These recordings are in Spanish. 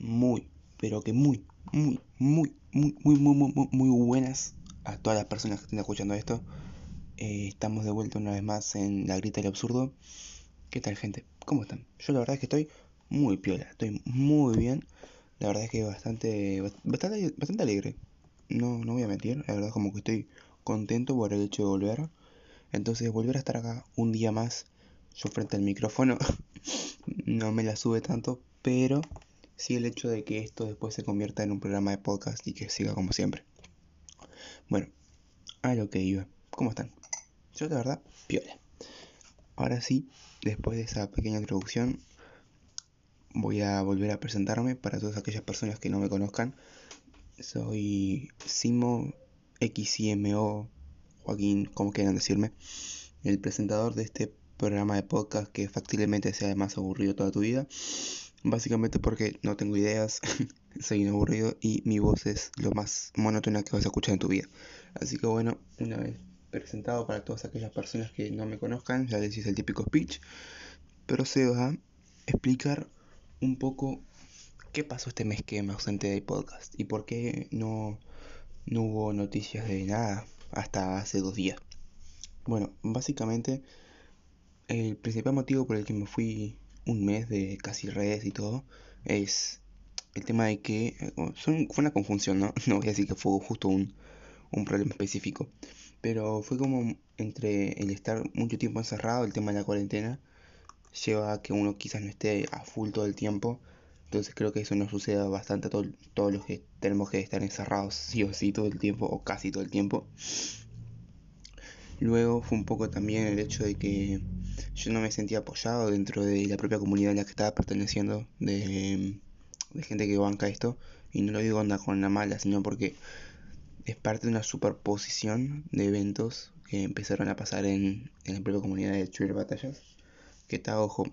muy, pero que muy, muy, muy, muy, muy, muy, muy, muy buenas a todas las personas que estén escuchando esto. Eh, estamos de vuelta una vez más en La Grita del Absurdo. ¿Qué tal, gente? ¿Cómo están? Yo la verdad es que estoy muy piola, estoy muy bien. La verdad es que bastante, bastante, bastante alegre. No, no voy a mentir, la verdad como que estoy contento por el hecho de volver. Entonces, volver a estar acá un día más, yo frente al micrófono, no me la sube tanto, pero sí el hecho de que esto después se convierta en un programa de podcast y que siga como siempre. Bueno, a lo que iba. ¿Cómo están? Yo de verdad, piola. Ahora sí, después de esa pequeña introducción, voy a volver a presentarme para todas aquellas personas que no me conozcan. Soy Simo XIMO Joaquín, como quieran decirme, el presentador de este programa de podcast que factiblemente sea el más aburrido toda tu vida. Básicamente porque no tengo ideas, soy un aburrido y mi voz es lo más monótona que vas a escuchar en tu vida. Así que bueno, una vez presentado para todas aquellas personas que no me conozcan, ya les hice el típico speech, procedo a explicar un poco qué pasó este mes que me ausenté del podcast y por qué no, no hubo noticias de nada hasta hace dos días. Bueno, básicamente el principal motivo por el que me fui un mes de casi redes y todo, es el tema de que eh, fue una confusión, ¿no? No voy a decir que fue justo un, un problema específico, pero fue como entre el estar mucho tiempo encerrado, el tema de la cuarentena, lleva a que uno quizás no esté a full todo el tiempo. Entonces creo que eso nos sucede bastante a todos los que tenemos que estar encerrados sí o sí todo el tiempo o casi todo el tiempo. Luego fue un poco también el hecho de que yo no me sentía apoyado dentro de la propia comunidad en la que estaba perteneciendo, de, gente que banca esto, y no lo digo onda con la mala, sino porque es parte de una superposición de eventos que empezaron a pasar en, en la propia comunidad de Twitter Batallas, que está, ojo,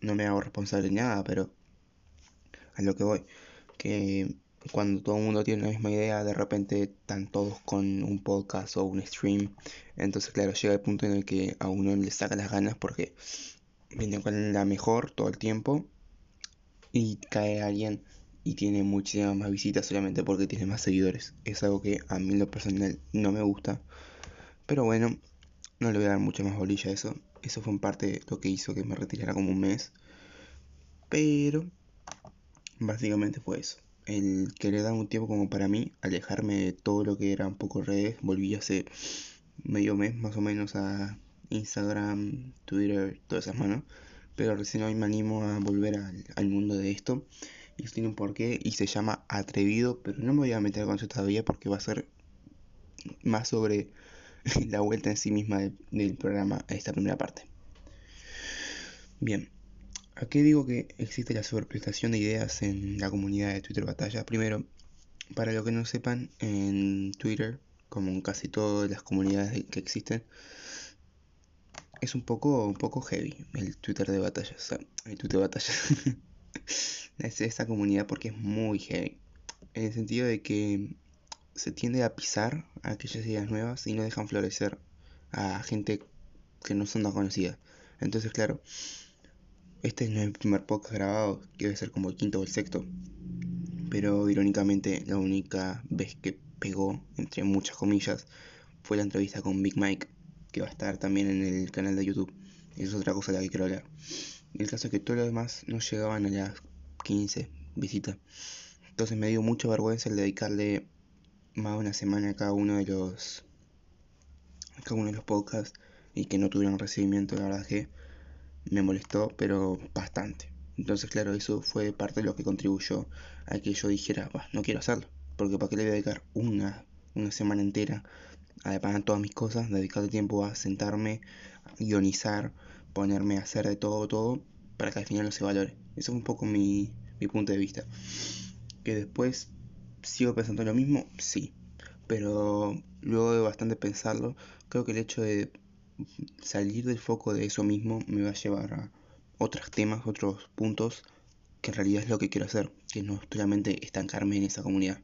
no me hago responsable de nada, pero a lo que voy, que cuando todo el mundo tiene la misma idea, de repente están todos con un podcast o un stream. Entonces, claro, llega el punto en el que a uno le saca las ganas porque viene con la mejor todo el tiempo y cae alguien y tiene muchísimas más visitas solamente porque tiene más seguidores. Es algo que a mí lo personal no me gusta. Pero bueno, no le voy a dar mucha más bolilla a eso. Eso fue en parte lo que hizo que me retirara como un mes. Pero básicamente fue eso el querer dar un tiempo como para mí, alejarme de todo lo que era un poco redes, volví hace medio mes más o menos a Instagram, Twitter, todas esas manos, pero recién hoy me animo a volver al, mundo de esto y tiene un porqué y se llama atrevido, pero no me voy a meter con eso todavía porque va a ser más sobre la vuelta en sí misma del, del programa a esta primera parte. Bien, ¿A qué digo que existe la sobreprestación de ideas en la comunidad de Twitter Batalla? Primero, para lo que no sepan, en Twitter, como en casi todas las comunidades que existen, es un poco, un poco heavy el Twitter de batalla. El Twitter de batalla. es esta comunidad porque es muy heavy. En el sentido de que se tiende a pisar a aquellas ideas nuevas y no dejan florecer a gente que no son tan conocidas. Entonces, claro, este no es el primer podcast grabado, que debe ser como el quinto o el sexto. Pero irónicamente, la única vez que pegó, entre muchas comillas, fue la entrevista con Big Mike, que va a estar también en el canal de YouTube. Es otra cosa de la que quiero hablar. El caso es que todos los demás no llegaban a las 15 visitas. Entonces me dio mucha vergüenza el dedicarle más de una semana a cada uno de los a cada uno de los podcasts y que no tuvieran recibimiento, la verdad que me molestó, pero bastante. Entonces, claro, eso fue parte de lo que contribuyó a que yo dijera, no quiero hacerlo, porque para qué le voy a dedicar una, una semana entera a pagar todas mis cosas, dedicarle tiempo a sentarme, a guionizar, ponerme a hacer de todo, todo, para que al final no se valore. Eso es un poco mi, mi punto de vista. Que después sigo pensando lo mismo, sí, pero luego de bastante pensarlo, creo que el hecho de salir del foco de eso mismo me va a llevar a otros temas, otros puntos que en realidad es lo que quiero hacer, que no solamente estancarme en esa comunidad.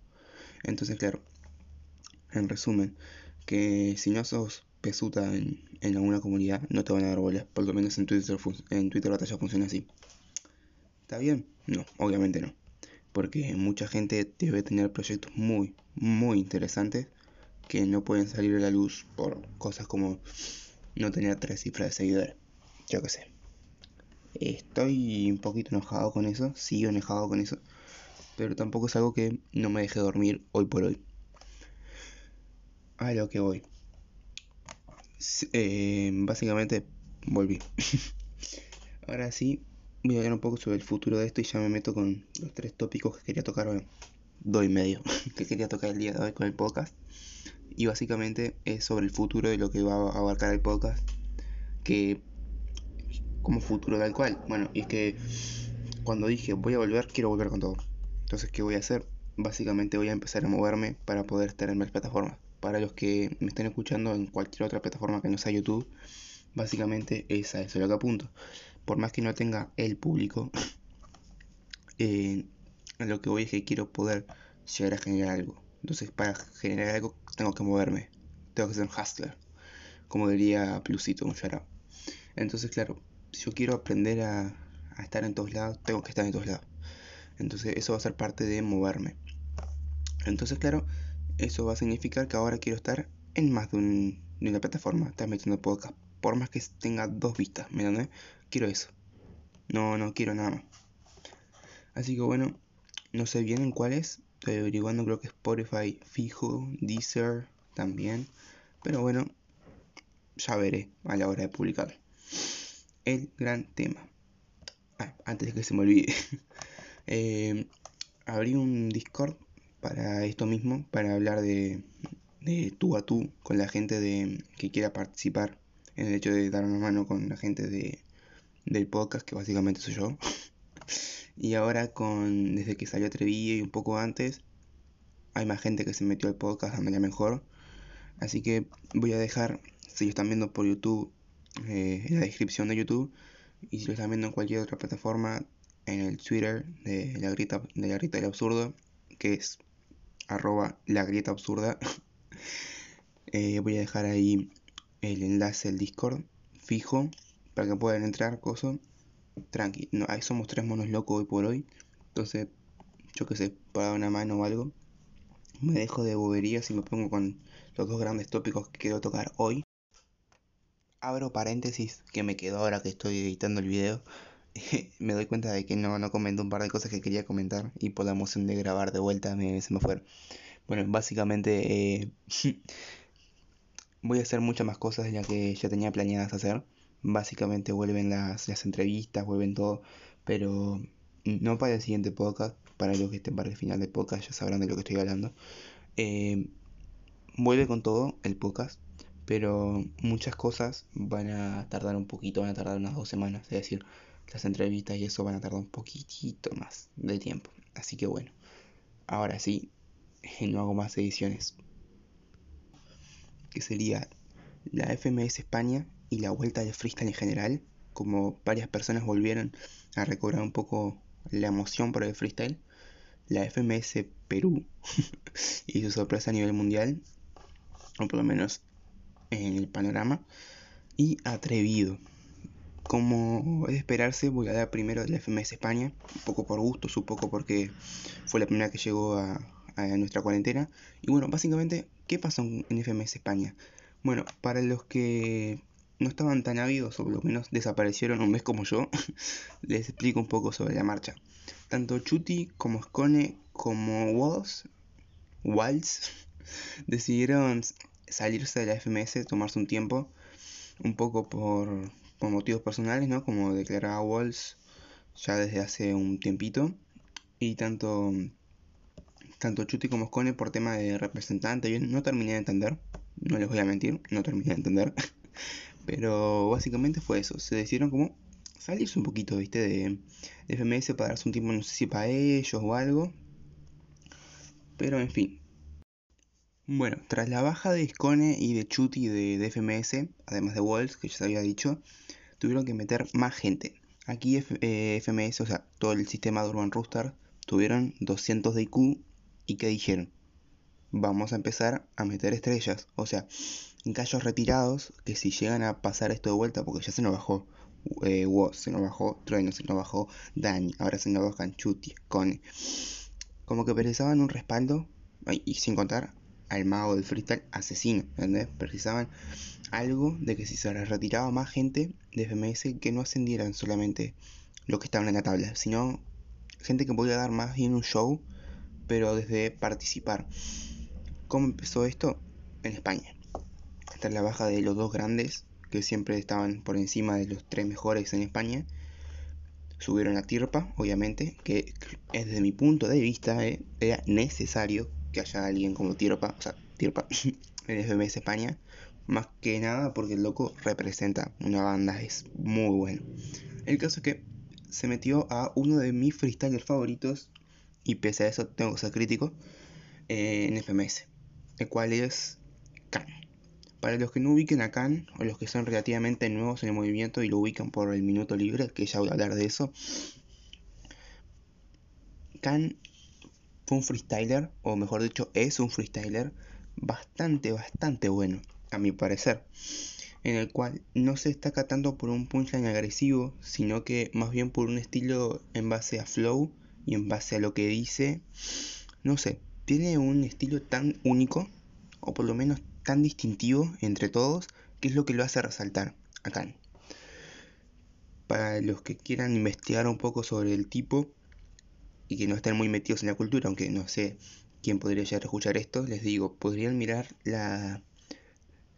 Entonces, claro, en resumen, que si no sos pesuta en, en alguna comunidad, no te van a dar bolas, por lo menos en Twitter, en Twitter Batalla funciona así. ¿Está bien? No, obviamente no. porque mucha gente debe tener proyectos muy, muy interesantes que no pueden salir a la luz por cosas como no tener tres cifras de seguidores. Yo qué sé. Estoy un poquito enojado con eso, sigo enojado con eso, pero tampoco es algo que no me deje dormir hoy por hoy. A lo que voy. Eh, básicamente volví. Ahora sí, voy a hablar un poco sobre el futuro de esto y ya me meto con los tres tópicos que quería tocar hoy. Dos y medio que quería tocar el día de hoy con el podcast. Y básicamente es sobre el futuro de lo que va a abarcar el podcast. Que como futuro tal cual. Bueno, y es que cuando dije voy a volver, quiero volver con todo. Entonces, ¿qué voy a hacer? Básicamente voy a empezar a moverme para poder estar en más plataformas. Para los que me estén escuchando en cualquier otra plataforma que no sea YouTube, básicamente es a eso lo que apunto. Por más que no tenga el público, eh, lo que voy es que quiero poder llegar a generar algo. Entonces, para generar algo, tengo que moverme. Tengo que ser un hustler. Como diría Plusito, un shout Entonces, claro, si yo quiero aprender a, estar en todos lados, tengo que estar en todos lados. Entonces, eso va a ser parte de moverme. Entonces, claro, eso va a significar que ahora quiero estar en más de, una plataforma, estar metiendo podcast. Por más que tenga dos vistas, ¿me? Quiero eso. No, no quiero nada más. Así que bueno, no sé bien en cuál es. Estoy averiguando, creo que Spotify fijo, Deezer también. Pero bueno, ya veré a la hora de publicar. El gran tema. Ah, antes de que se me olvide. eh, abrí un Discord para esto mismo, para hablar de, de tú a tú con la gente de, que quiera participar en el hecho de dar una mano con la gente de, del podcast, que básicamente soy yo. y ahora con desde que salió Trevillo y un poco antes, hay más gente que se metió al podcast manera mejor. Así que voy a dejar, si lo están viendo por YouTube, eh, en la descripción de YouTube. Y si lo están viendo en cualquier otra plataforma, en el Twitter de la grita, de la grita del absurdo, que es arroba la grieta absurda. Eh, voy a dejar ahí el enlace al Discord fijo para que puedan entrar, coso. Tranqui, no, ahí somos tres monos locos hoy por hoy. Entonces, yo que sé, para una mano o algo. Me dejo de boberías y me pongo con los dos grandes tópicos que quiero tocar hoy. Abro paréntesis que me quedó ahora que estoy editando el video. me doy cuenta de que no, no comenté un par de cosas que quería comentar y por la emoción de grabar de vuelta me, se me fueron. Bueno, básicamente eh, voy a hacer muchas más cosas de las que ya tenía planeadas hacer. Básicamente vuelven las, las entrevistas, vuelven todo, pero no para el siguiente podcast, para los que estén para el final del podcast ya sabrán de lo que estoy hablando. Eh, vuelve con todo el podcast, pero muchas cosas van a tardar un poquito, van a tardar unas dos semanas, es decir, las entrevistas y eso van a tardar un poquitito más de tiempo. Así que bueno, ahora sí, no hago más ediciones. Que sería la FMS España y la vuelta de freestyle en general. Como varias personas volvieron a recobrar un poco la emoción por el freestyle. La FMS Perú y su sorpresa a nivel mundial. O por lo menos en el panorama. Y atrevido como es de esperarse, voy a dar primero la FMS España, un poco por gusto, un poco porque fue la primera que llegó a, nuestra cuarentena. Y bueno, básicamente, ¿qué pasó en FMS España? Bueno, para los que no estaban tan ávidos o por lo menos desaparecieron un mes como yo, les explico un poco sobre la marcha. Tanto Chuti como Scone como Walls, Walls decidieron salirse de la FMS, tomarse un tiempo, un poco por por motivos personales, ¿no? Como declaraba Walls ya desde hace un tiempito. Y tanto, tanto Chuti como Scone por tema de representante, yo no terminé de entender, no les voy a mentir, no terminé de entender. Pero básicamente fue eso, se decidieron como salirse un poquito, viste, de, de FMS para darse un tiempo, no sé si para ellos o algo. Pero en fin, bueno, tras la baja de Scone y de Chuti de, de, FMS, además de Walls, que ya se había dicho, tuvieron que meter más gente. Aquí FMS, eh, o sea, todo el sistema de Urban Rooster, tuvieron 200 de IQ y ¿qué dijeron? Vamos a empezar a meter estrellas. O sea, en callos retirados, que si llegan a pasar esto de vuelta, porque ya se nos bajó eh, se nos bajó Trueno, se nos bajó Dani, ahora se nos bajan Chuti, Scone como que precisaban un respaldo, y sin contar al mago del freestyle asesino, ¿entendés? Precisaban algo de que si se retiraba más gente de FMS, que no ascendieran solamente los que estaban en la tabla, sino gente que podía dar más bien un show, pero desde participar. ¿Cómo empezó esto? En España. Hasta la baja de los dos grandes, que siempre estaban por encima de los tres mejores en España. Subieron a Tirpa, obviamente, que desde mi punto de vista eh, era necesario que haya alguien como Tirpa, o sea, Tirpa, en FMS España. Más que nada porque el loco representa una banda, es muy bueno. El caso es que se metió a uno de mis freestylers favoritos, y pese a eso tengo que ser crítico, eh, en FMS, el cual es Khan. Para los que no ubiquen a Khan, o los que son relativamente nuevos en el movimiento y lo ubican por el minuto libre, que ya voy a hablar de eso, Khan fue un freestyler, o mejor dicho, es un freestyler bastante, bastante bueno, a mi parecer en el cual no se destaca tanto por un punchline agresivo, sino que más bien por un estilo en base a flow y en base a lo que dice. No sé, tiene un estilo tan único, o por lo menos tan distintivo entre todos, que es lo que lo hace resaltar acá. Para los que quieran investigar un poco sobre el tipo y que no estén muy metidos en la cultura, aunque no sé quién podría llegar a escuchar esto, les digo, podrían mirar la,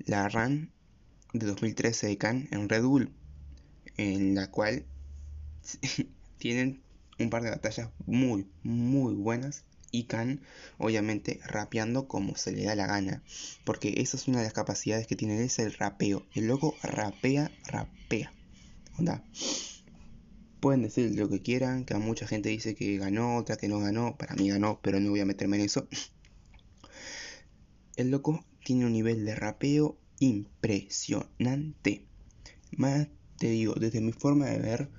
la run de 2013 de Khan en Red Bull, en la cual tienen un par de batallas muy, muy buenas. Y Khan, obviamente, rapeando como se le da la gana. Porque esa es una de las capacidades que tiene es el rapeo. El loco rapea, rapea. Onda. Pueden decir lo que quieran, que a mucha gente dice que ganó, otra que no ganó. Para mí ganó, pero no voy a meterme en eso. El loco tiene un nivel de rapeo impresionante. Más te digo, desde mi forma de ver,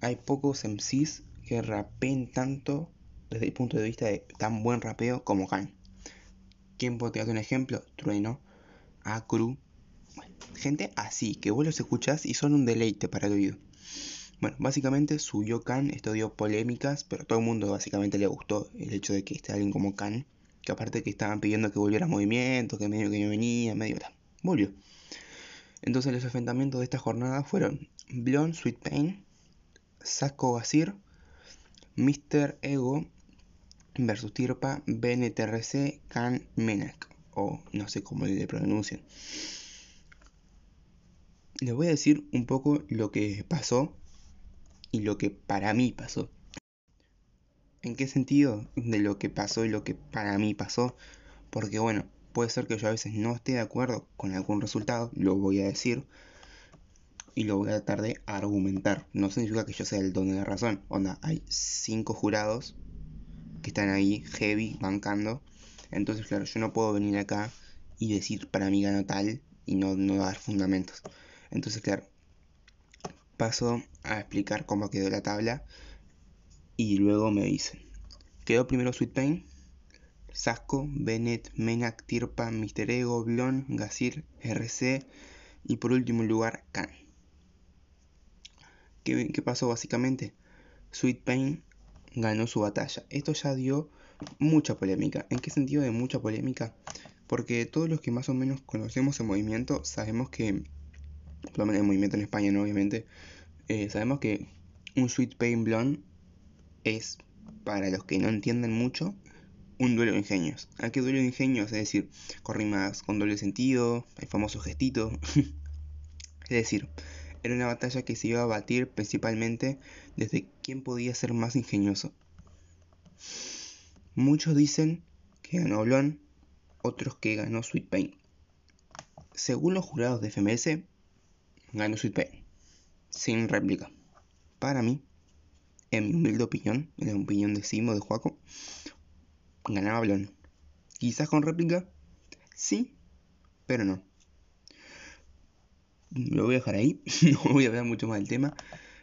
hay pocos MCs que rapeen tanto desde el punto de vista de tan buen rapeo como Khan. ¿Quién puede dar un ejemplo? Trueno, Acru, gente así, que vos los escuchás y son un deleite para el oído. Bueno, básicamente subió Khan, esto dio polémicas, pero a todo el mundo básicamente le gustó el hecho de que esté alguien como Khan, que aparte que estaban pidiendo que volviera a movimiento, que medio que no venía, medio volvió. Entonces los enfrentamientos de esta jornada fueron Blonde Sweet Pain, Saco Basir, Mr. Ego versus Tirpa, BNTRC, Khan Menak, o no sé cómo le pronuncian. Les voy a decir un poco lo que pasó y lo que para mí pasó. ¿En qué sentido de lo que pasó y lo que para mí pasó? Porque bueno, puede ser que yo a veces no esté de acuerdo con algún resultado, lo voy a decir y lo voy a tratar de argumentar. No significa que yo sea el don de la razón. Onda, hay cinco jurados que están ahí heavy, bancando. Entonces, claro, yo no puedo venir acá y decir para mí gano tal y no, no dar fundamentos. Entonces, claro, paso a explicar cómo quedó la tabla y luego me dicen. Quedó primero Sweet Pain, Sasco, Bennett, Menak, Tirpa, Mr. Ego, Blon, Gasir, RC y por último lugar Khan. ¿Qué, ¿Qué, pasó básicamente? Sweet Pain ganó su batalla. Esto ya dio mucha polémica. ¿En qué sentido de mucha polémica? Porque todos los que más o menos conocemos el movimiento sabemos que, por lo menos el movimiento en España, ¿no? obviamente, eh, sabemos que un Sweet Pain Blonde es, para los que no entienden mucho, un duelo de ingenios. ¿A qué duelo de ingenios? Es decir, con rimas con doble sentido, el famoso gestito. es decir, era una batalla que se iba a batir principalmente desde quién podía ser más ingenioso. Muchos dicen que ganó Blon, otros que ganó Sweet Pain. Según los jurados de FMS, ganó Sweet Pain, sin réplica. Para mí, en mi humilde opinión, en la opinión de Simo de Juaco, ganaba Blon. Quizás con réplica, sí, pero no. Lo voy a dejar ahí, no voy a hablar mucho más del tema,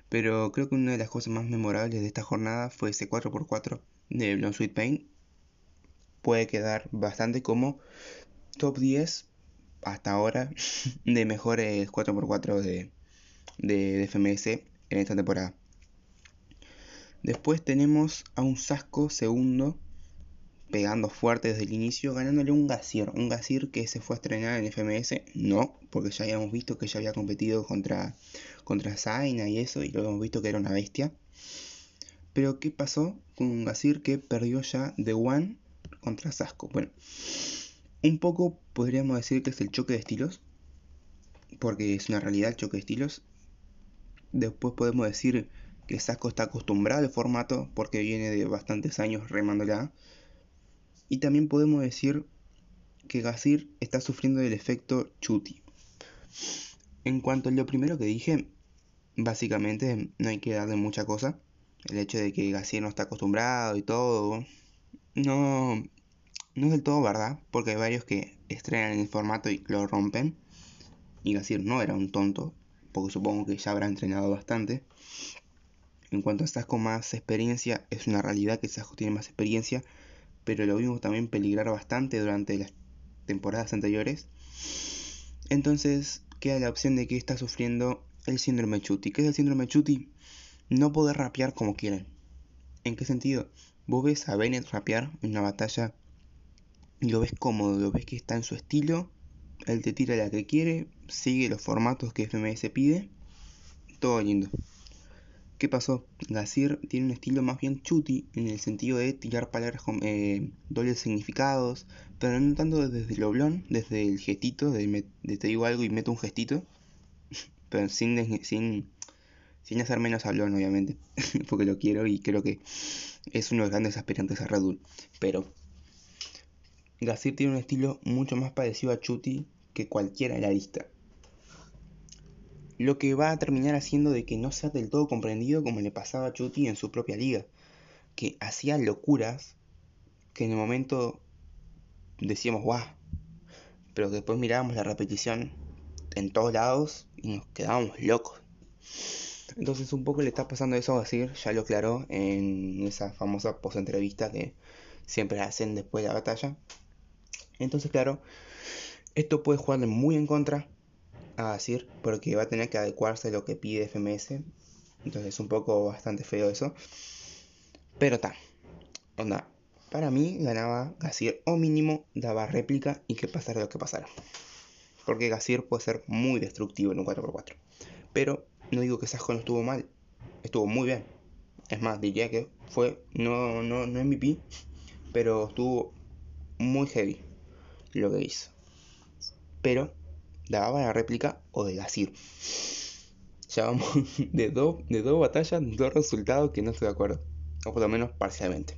pero creo que una de las cosas más memorables de esta jornada fue ese 4x4 de Blon Sweet Pain. Puede quedar bastante como top 10 hasta ahora de mejores 4x4 de, de, FMS en esta temporada. Después tenemos a un Sasco segundo pegando fuerte desde el inicio, ganándole un Gasir. Un Gasir que se fue a estrenar en FMS, no, porque ya habíamos visto que ya había competido contra, contra Zaina y eso, y lo hemos visto que era una bestia. Pero ¿qué pasó con un Gasir que perdió ya de One contra Sasco? Bueno, un poco podríamos decir que es el choque de estilos, porque es una realidad el choque de estilos. Después podemos decir que Sasco está acostumbrado al formato porque viene de bastantes años remándola. Y también podemos decir que Gasir está sufriendo del efecto Chuti. En cuanto a lo primero que dije, básicamente no hay que darle mucha cosa. El hecho de que Gasir no está acostumbrado y todo, no, no es del todo verdad, porque hay varios que estrenan el formato y lo rompen. Y Gasir no era un tonto, porque supongo que ya habrá entrenado bastante. En cuanto a con más experiencia, es una realidad que Sasco tiene más experiencia, pero lo vimos también peligrar bastante durante las temporadas anteriores. Entonces queda la opción de que está sufriendo el síndrome Chuti. ¿Qué es el síndrome Chuti? No poder rapear como quieren. ¿En qué sentido? Vos ves a Bennett rapear en una batalla y lo ves cómodo, lo ves que está en su estilo, él te tira la que quiere, sigue los formatos que FMS pide, todo lindo. ¿Qué pasó? Gasir tiene un estilo más bien chuti en el sentido de tirar palabras con eh, dobles significados, pero no tanto desde el oblón, desde el gestito, de, te digo algo y meto un gestito, pero sin, sin, sin hacer menos hablón, obviamente, porque lo quiero y creo que es uno de los grandes aspirantes a Red. Pero Gasir tiene un estilo mucho más parecido a Chuti que cualquiera de la lista lo que va a terminar haciendo de que no sea del todo comprendido como le pasaba a Chuti en su propia liga, que hacía locuras que en el momento decíamos guau, pero que después mirábamos la repetición en todos lados y nos quedábamos locos. Entonces un poco le está pasando eso a decir, ya lo aclaró en esa famosa post entrevista que siempre hacen después de la batalla. Entonces claro, esto puede jugarle muy en contra a decir porque va a tener que adecuarse a lo que pide FMS. Entonces es un poco bastante feo eso. Pero está. Onda. Para mí ganaba Gasir o mínimo daba réplica y que pasara lo que pasara. Porque Gasir puede ser muy destructivo en un 4x4. Pero no digo que Sajo no estuvo mal. Estuvo muy bien. Es más, diría que fue no, no, no MVP. Pero estuvo muy heavy lo que hizo. Pero daba la réplica o de Gasir. Ya vamos de, dos de batallas, dos resultados que no estoy de acuerdo. O por lo menos parcialmente.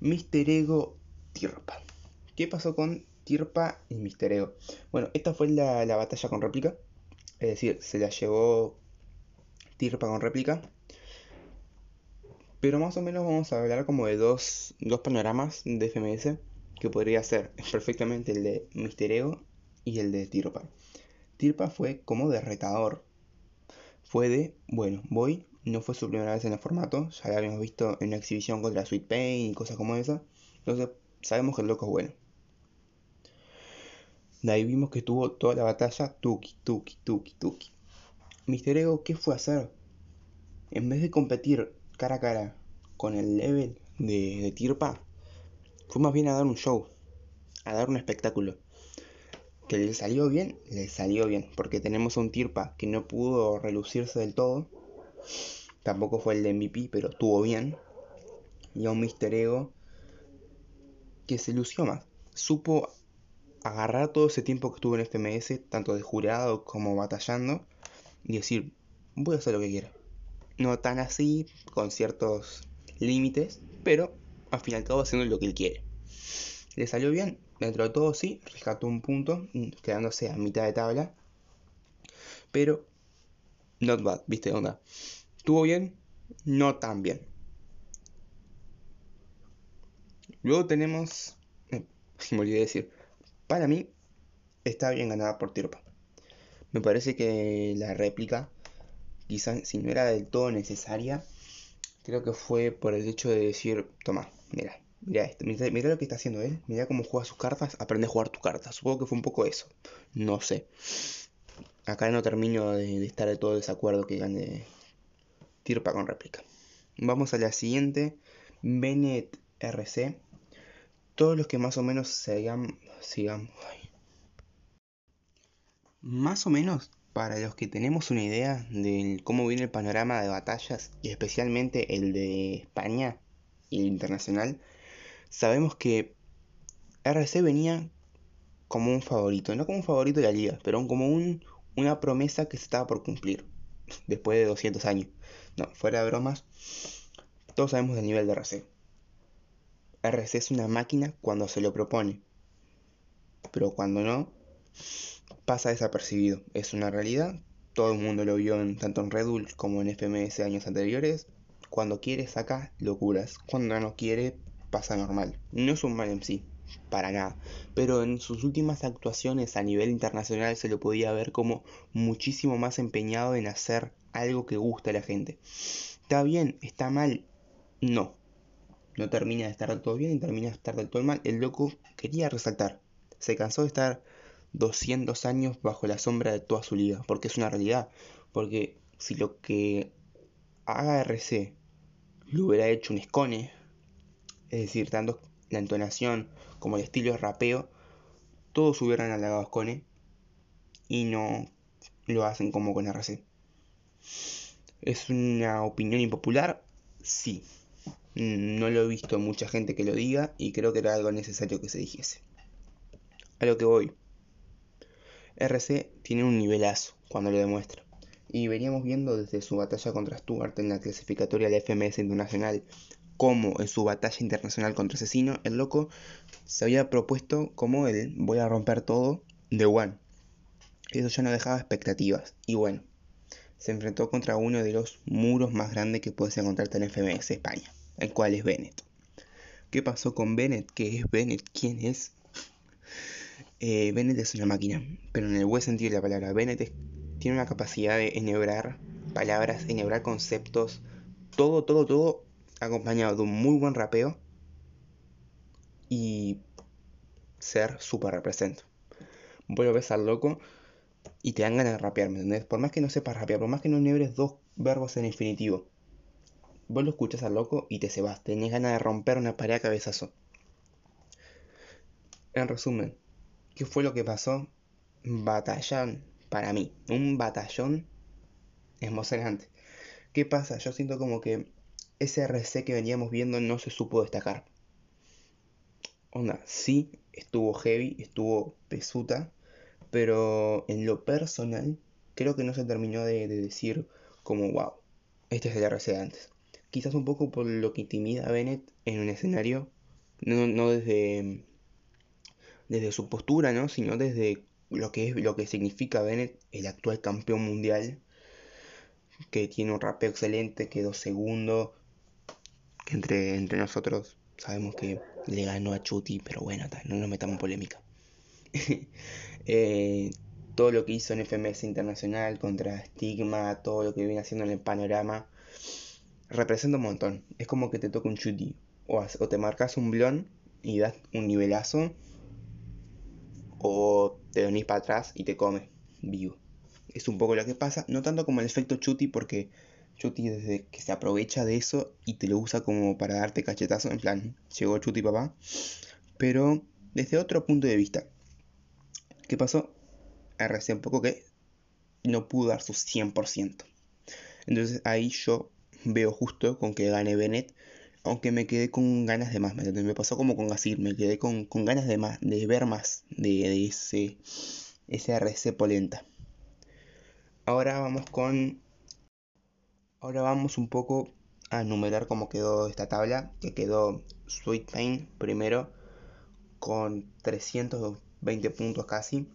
Mister Ego Tirpa. ¿Qué pasó con Tirpa y Mister Ego? Bueno, esta fue la, la batalla con réplica. Es decir, se la llevó Tirpa con réplica. Pero más o menos vamos a hablar como de dos, dos panoramas de FMS. Que podría ser perfectamente el de Mister Ego y el de Tirpa. Tirpa fue como de retador. Fue de, bueno, voy, no fue su primera vez en el formato, ya habíamos visto en una exhibición contra Sweet Pain y cosas como esa. Entonces sabemos que el loco es bueno. De ahí vimos que tuvo toda la batalla tuki, tuki, tuki, tuki. Mister Ego, ¿qué fue a hacer? En vez de competir cara a cara con el level de, de Tirpa, fue más bien a dar un show, a dar un espectáculo que le salió bien, le salió bien, porque tenemos a un Tirpa que no pudo relucirse del todo, tampoco fue el de MVP, pero estuvo bien, y a un Mister Ego que se lució más, supo agarrar todo ese tiempo que estuvo en FMS, tanto de jurado como batallando, y decir, voy a hacer lo que quiera. No tan así, con ciertos límites, pero al fin y al cabo haciendo lo que él quiere. Le salió bien, Dentro de todo sí, rescató un punto, quedándose a mitad de tabla. Pero, not bad, viste, onda. ¿Estuvo bien? No tan bien. Luego tenemos, eh, me olvidé de decir, para mí está bien ganada por Tirpa. Me parece que la réplica, quizás si no era del todo necesaria, creo que fue por el hecho de decir, toma, mira, Mira esto, mira, lo que está haciendo él, mira cómo juega sus cartas, aprende a jugar tus cartas. Supongo que fue un poco eso, no sé. Acá no termino de, estar de todo desacuerdo que gane Tirpa con réplica. Vamos a la siguiente, Bennett RC. todos los que más o menos sigan, sigan, más o menos para los que tenemos una idea de cómo viene el panorama de batallas y especialmente el de España y el internacional, sabemos que RC venía como un favorito, no como un favorito de la liga, pero como un, una promesa que se estaba por cumplir después de 200 años. No, fuera de bromas, todos sabemos del nivel de RC. RC es una máquina cuando se lo propone, pero cuando no, pasa desapercibido. Es una realidad, todo el mundo lo vio en, tanto en Red Bull como en FMS años anteriores. Cuando quiere saca locuras, cuando no quiere pasa normal. No es un mal sí, para nada. Pero en sus últimas actuaciones a nivel internacional se lo podía ver como muchísimo más empeñado en hacer algo que gusta a la gente. ¿Está bien? ¿Está mal? No. No termina de estar todo bien y termina de estar del todo mal. El loco quería resaltar. Se cansó de estar 200 años bajo la sombra de toda su liga. Porque es una realidad. Porque si lo que haga RC lo hubiera hecho un Scone, es decir, tanto la entonación como el estilo de rapeo, todos hubieran halagado a Scone y no lo hacen como con RC. ¿Es una opinión impopular? Sí. No lo he visto mucha gente que lo diga y creo que era algo necesario que se dijese. A lo que voy. RC tiene un nivelazo cuando lo demuestra. Y veníamos viendo desde su batalla contra Stuart en la clasificatoria del FMS Internacional como en su batalla internacional contra Asesino, el loco se había propuesto como el voy a romper todo de One. Eso ya no dejaba expectativas. Y bueno, se enfrentó contra uno de los muros más grandes que puedes encontrar en FMS España, el cual es Bennett. ¿Qué pasó con Bennett? ¿Qué es Bennett? ¿Quién es? Eh, Bennett es una máquina, pero en el buen sentido de la palabra. Bennett tiene una capacidad de enhebrar palabras, enhebrar conceptos, todo, todo, todo acompañado de un muy buen rapeo y ser súper represento. Vos lo ves al loco y te dan ganas de rapear, ¿me entendés? Por más que no sepas rapear, por más que no nebres dos verbos en infinitivo, vos lo escuchas al loco y te se vas, tenés ganas de romper una pared a cabezazo. En resumen, ¿qué fue lo que pasó? Batallón para mí, un batallón emocionante. ¿Qué pasa? Yo siento como que ese RC que veníamos viendo no se supo destacar. Onda, sí, estuvo heavy, estuvo pesuta, pero en lo personal creo que no se terminó de, decir como, wow, este es el RC de antes. Quizás un poco por lo que intimida a Bennett en un escenario, no, desde, desde su postura, ¿no? sino desde lo que, es, lo que significa Bennett, el actual campeón mundial, que tiene un rapeo excelente, quedó segundo, entre, entre nosotros sabemos que le ganó a Chuti, pero bueno, no nos metamos en polémica. Eh, todo lo que hizo en FMS Internacional contra Stigma, todo lo que viene haciendo en el panorama, representa un montón. Es como que te toca un Chuti, o, o te marcas un blon y das un nivelazo, o te venís para atrás y te comes vivo. Es un poco lo que pasa, no tanto como el efecto Chuti, porque Chuti desde que se aprovecha de eso y te lo usa como para darte cachetazo, en plan, llegó Chuti papá. Pero desde otro punto de vista, ¿qué pasó? RC un poco que no pudo dar su 100%. Entonces ahí yo veo justo con que gane Bennett, aunque me quedé con ganas de más, ¿me, me pasó como con Gasir, me quedé con, ganas de más, de ver más de, ese, ese RC polenta. Ahora vamos con Ahora vamos un poco a enumerar cómo quedó esta tabla, que quedó Sweet Pain primero con 320 puntos casi.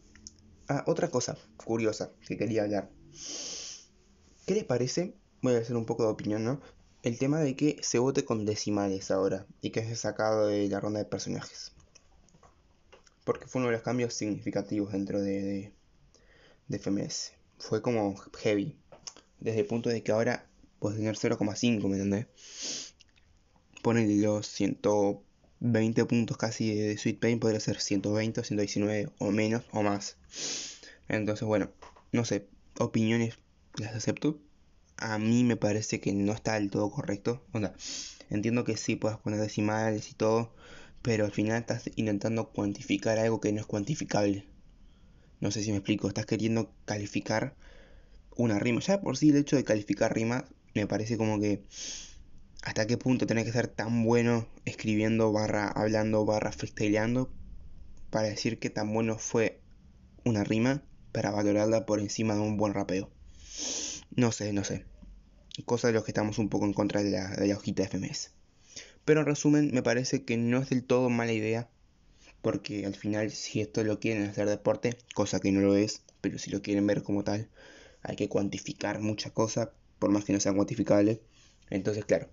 Ah, otra cosa curiosa que quería hablar. ¿Qué les parece? Voy a hacer un poco de opinión, ¿no? El tema de que se vote con decimales ahora y que se sacado de la ronda de personajes. Porque fue uno de los cambios significativos dentro de, de, de FMS. Fue como heavy. Desde el punto de que ahora puedes tener 0,5, ¿me entendés? Ponen los 120 puntos casi de Sweet Pain, podría ser 120 o 119 o menos o más. Entonces, bueno, no sé, opiniones las acepto. A mí me parece que no está del todo correcto. Onda, entiendo que sí puedas poner decimales y todo, pero al final estás intentando cuantificar algo que no es cuantificable. No sé si me explico, estás queriendo calificar una rima. Ya por sí el hecho de calificar rimas me parece como que hasta qué punto tenés que ser tan bueno escribiendo barra hablando barra freestyleando para decir que tan bueno fue una rima para valorarla por encima de un buen rapeo. No sé, no sé. Cosa de los que estamos un poco en contra de la, de la hojita FMS. Pero en resumen, me parece que no es del todo mala idea. Porque al final, si esto lo quieren hacer deporte, cosa que no lo es, pero si lo quieren ver como tal, hay que cuantificar muchas cosas, por más que no sean cuantificables. Entonces, claro,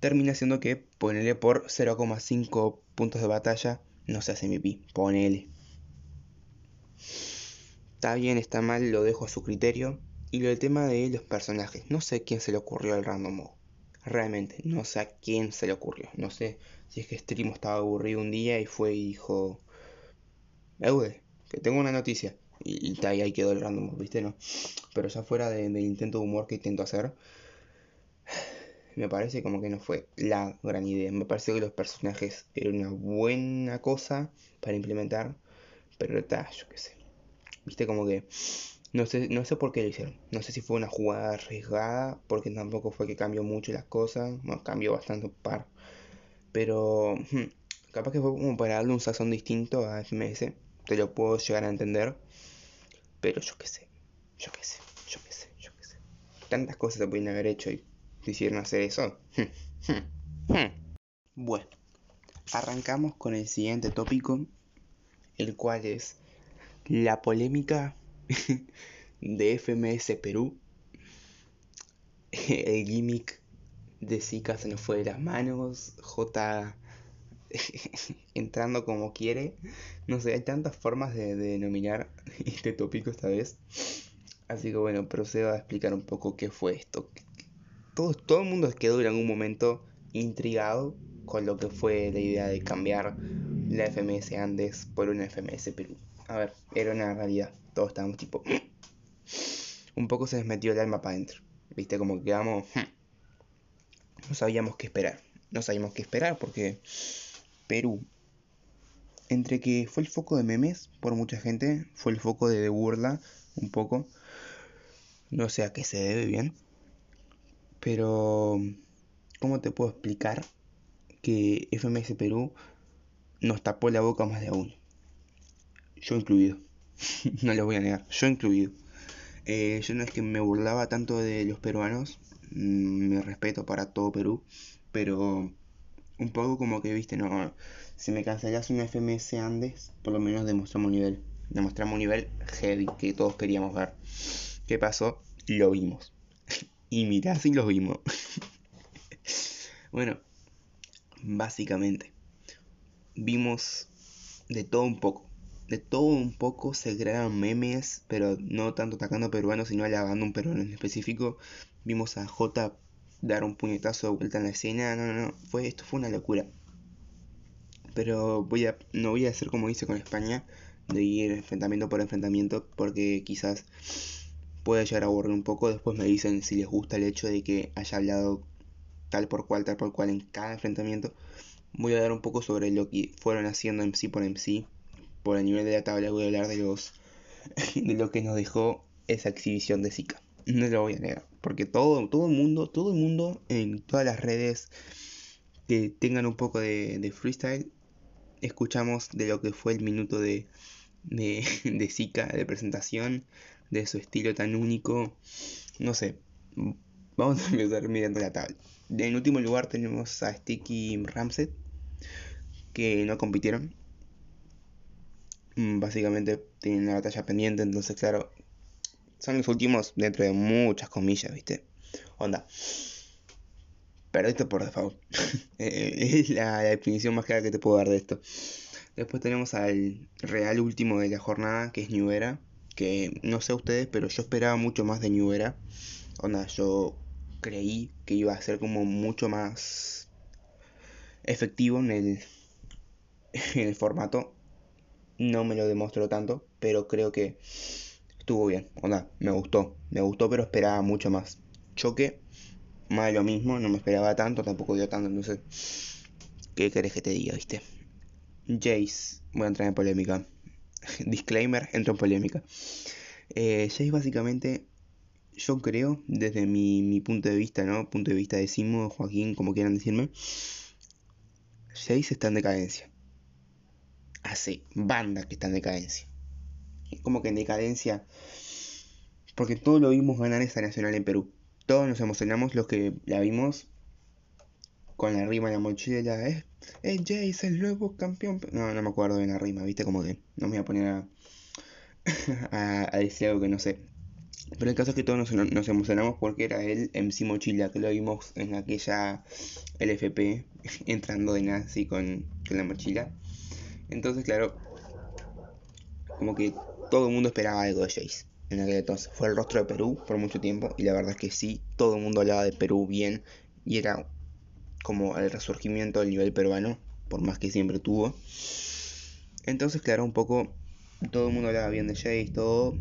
termina siendo que ponerle por 0,5 puntos de batalla no se hace MVP. Ponele. Está bien, está mal, lo dejo a su criterio. Y lo del tema de los personajes, no sé quién se le ocurrió al random mode. Realmente, no sé a quién se le ocurrió. No sé si es que Stream estaba aburrido un día y fue y dijo... Eude, que tengo una noticia. Y, y ahí quedó el random, ¿viste? No. Pero ya fuera del intento de humor que intento hacer, me parece como que no fue la gran idea. Me parece que los personajes eran una buena cosa para implementar, pero está, yo qué sé. Viste como que no sé, no sé por qué lo hicieron. No sé si fue una jugada arriesgada, porque tampoco fue que cambió mucho las cosas. Bueno, cambió bastante par. Pero hmm, capaz que fue como para darle un sazón distinto a FMS. Te lo puedo llegar a entender. Pero yo qué sé, yo qué sé, yo qué sé, yo qué sé. Tantas cosas se pueden haber hecho y quisieron hacer eso. bueno, arrancamos con el siguiente tópico, el cual es la polémica de FMS Perú. El gimmick de Zika se nos fue de las manos. J entrando como quiere. No sé, hay tantas formas de, denominar este tópico esta vez. Así que bueno, procedo a explicar un poco qué fue esto. Todo, todo el mundo quedó en algún momento intrigado con lo que fue la idea de cambiar la FMS Andes por una FMS Perú. A ver, era una realidad. Todos estábamos tipo... un poco se les metió el alma para adentro. Viste, como que quedamos... no sabíamos qué esperar. No sabíamos qué esperar porque Perú, entre que fue el foco de memes por mucha gente, fue el foco de, burla un poco. No sé a qué se debe bien. Pero, ¿cómo te puedo explicar que FMS Perú nos tapó la boca más de aún? Yo incluido. no lo voy a negar. Yo incluido. Eh, yo no es que me burlaba tanto de los peruanos. Mm, me respeto para todo Perú. Pero un poco como que, viste, no, si me cancelas un FMS Andes, por lo menos demostramos un nivel, demostramos un nivel heavy que todos queríamos ver. ¿Qué pasó? Lo vimos. y mirá si lo vimos. bueno, básicamente, vimos de todo un poco. De todo un poco se crearon memes, pero no tanto atacando peruanos, sino alabando un peruano en específico. Vimos a J dar un puñetazo de vuelta en la escena. No, no, no. Fue, esto fue una locura. Pero voy a, no voy a hacer como hice con España, de ir enfrentamiento por enfrentamiento, porque quizás pueda llegar a aburrir un poco. Después me dicen si les gusta el hecho de que haya hablado tal por cual, tal por cual en cada enfrentamiento. Voy a dar un poco sobre lo que fueron haciendo MC por MC. Por el nivel de la tabla voy a hablar de los de lo que nos dejó esa exhibición de Zika. No lo voy a negar. Porque todo, todo el mundo, todo el mundo en todas las redes que tengan un poco de, freestyle, escuchamos de lo que fue el minuto de, de, de Zika, de presentación, de su estilo tan único. No sé, vamos a empezar mirando la tabla. En último lugar tenemos a Sticky Ramset, que no compitieron. Mm, básicamente tienen una batalla pendiente, entonces claro, son los últimos dentro de muchas comillas, ¿viste? Onda. Perdiste por default. Eh, es la, definición más clara que te puedo dar de esto. Después tenemos al real último de la jornada, que es New. Que no sé ustedes, pero yo esperaba mucho más de New Era. Onda, yo creí que iba a ser como mucho más efectivo en el, en el formato. No me lo demostró tanto, pero creo que estuvo bien, onda, me gustó, me gustó, pero esperaba mucho más. Choque, más de lo mismo, no me esperaba tanto, tampoco dio tanto, entonces ¿qué querés que te diga, viste? Jace, voy a entrar en polémica. Disclaimer, entro en polémica. Eh, Jace básicamente, yo creo, desde mi, punto de vista, ¿no? Punto de vista de Simo, Joaquín, como quieran decirme, Jace está en decadencia. Hace banda que está en decadencia. Como que en decadencia, porque todos lo vimos ganar esta nacional en Perú. Todos nos emocionamos los que la vimos con la rima en la mochila. Es, es Jace el nuevo campeón. No, no me acuerdo de la rima, viste, como que no me voy a poner a, a, decir algo que no sé. Pero el caso es que todos nos, emocionamos porque era el MC Mochila, que lo vimos en aquella LFP, entrando de nazi con, con la mochila. Entonces, claro, como que todo el mundo esperaba algo de Jace en aquel entonces. Fue el rostro de Perú por mucho tiempo y la verdad es que sí, todo el mundo hablaba de Perú bien y era como el resurgimiento del nivel peruano, por más que siempre tuvo. Entonces, claro, un poco todo el mundo hablaba bien de Jace, todo.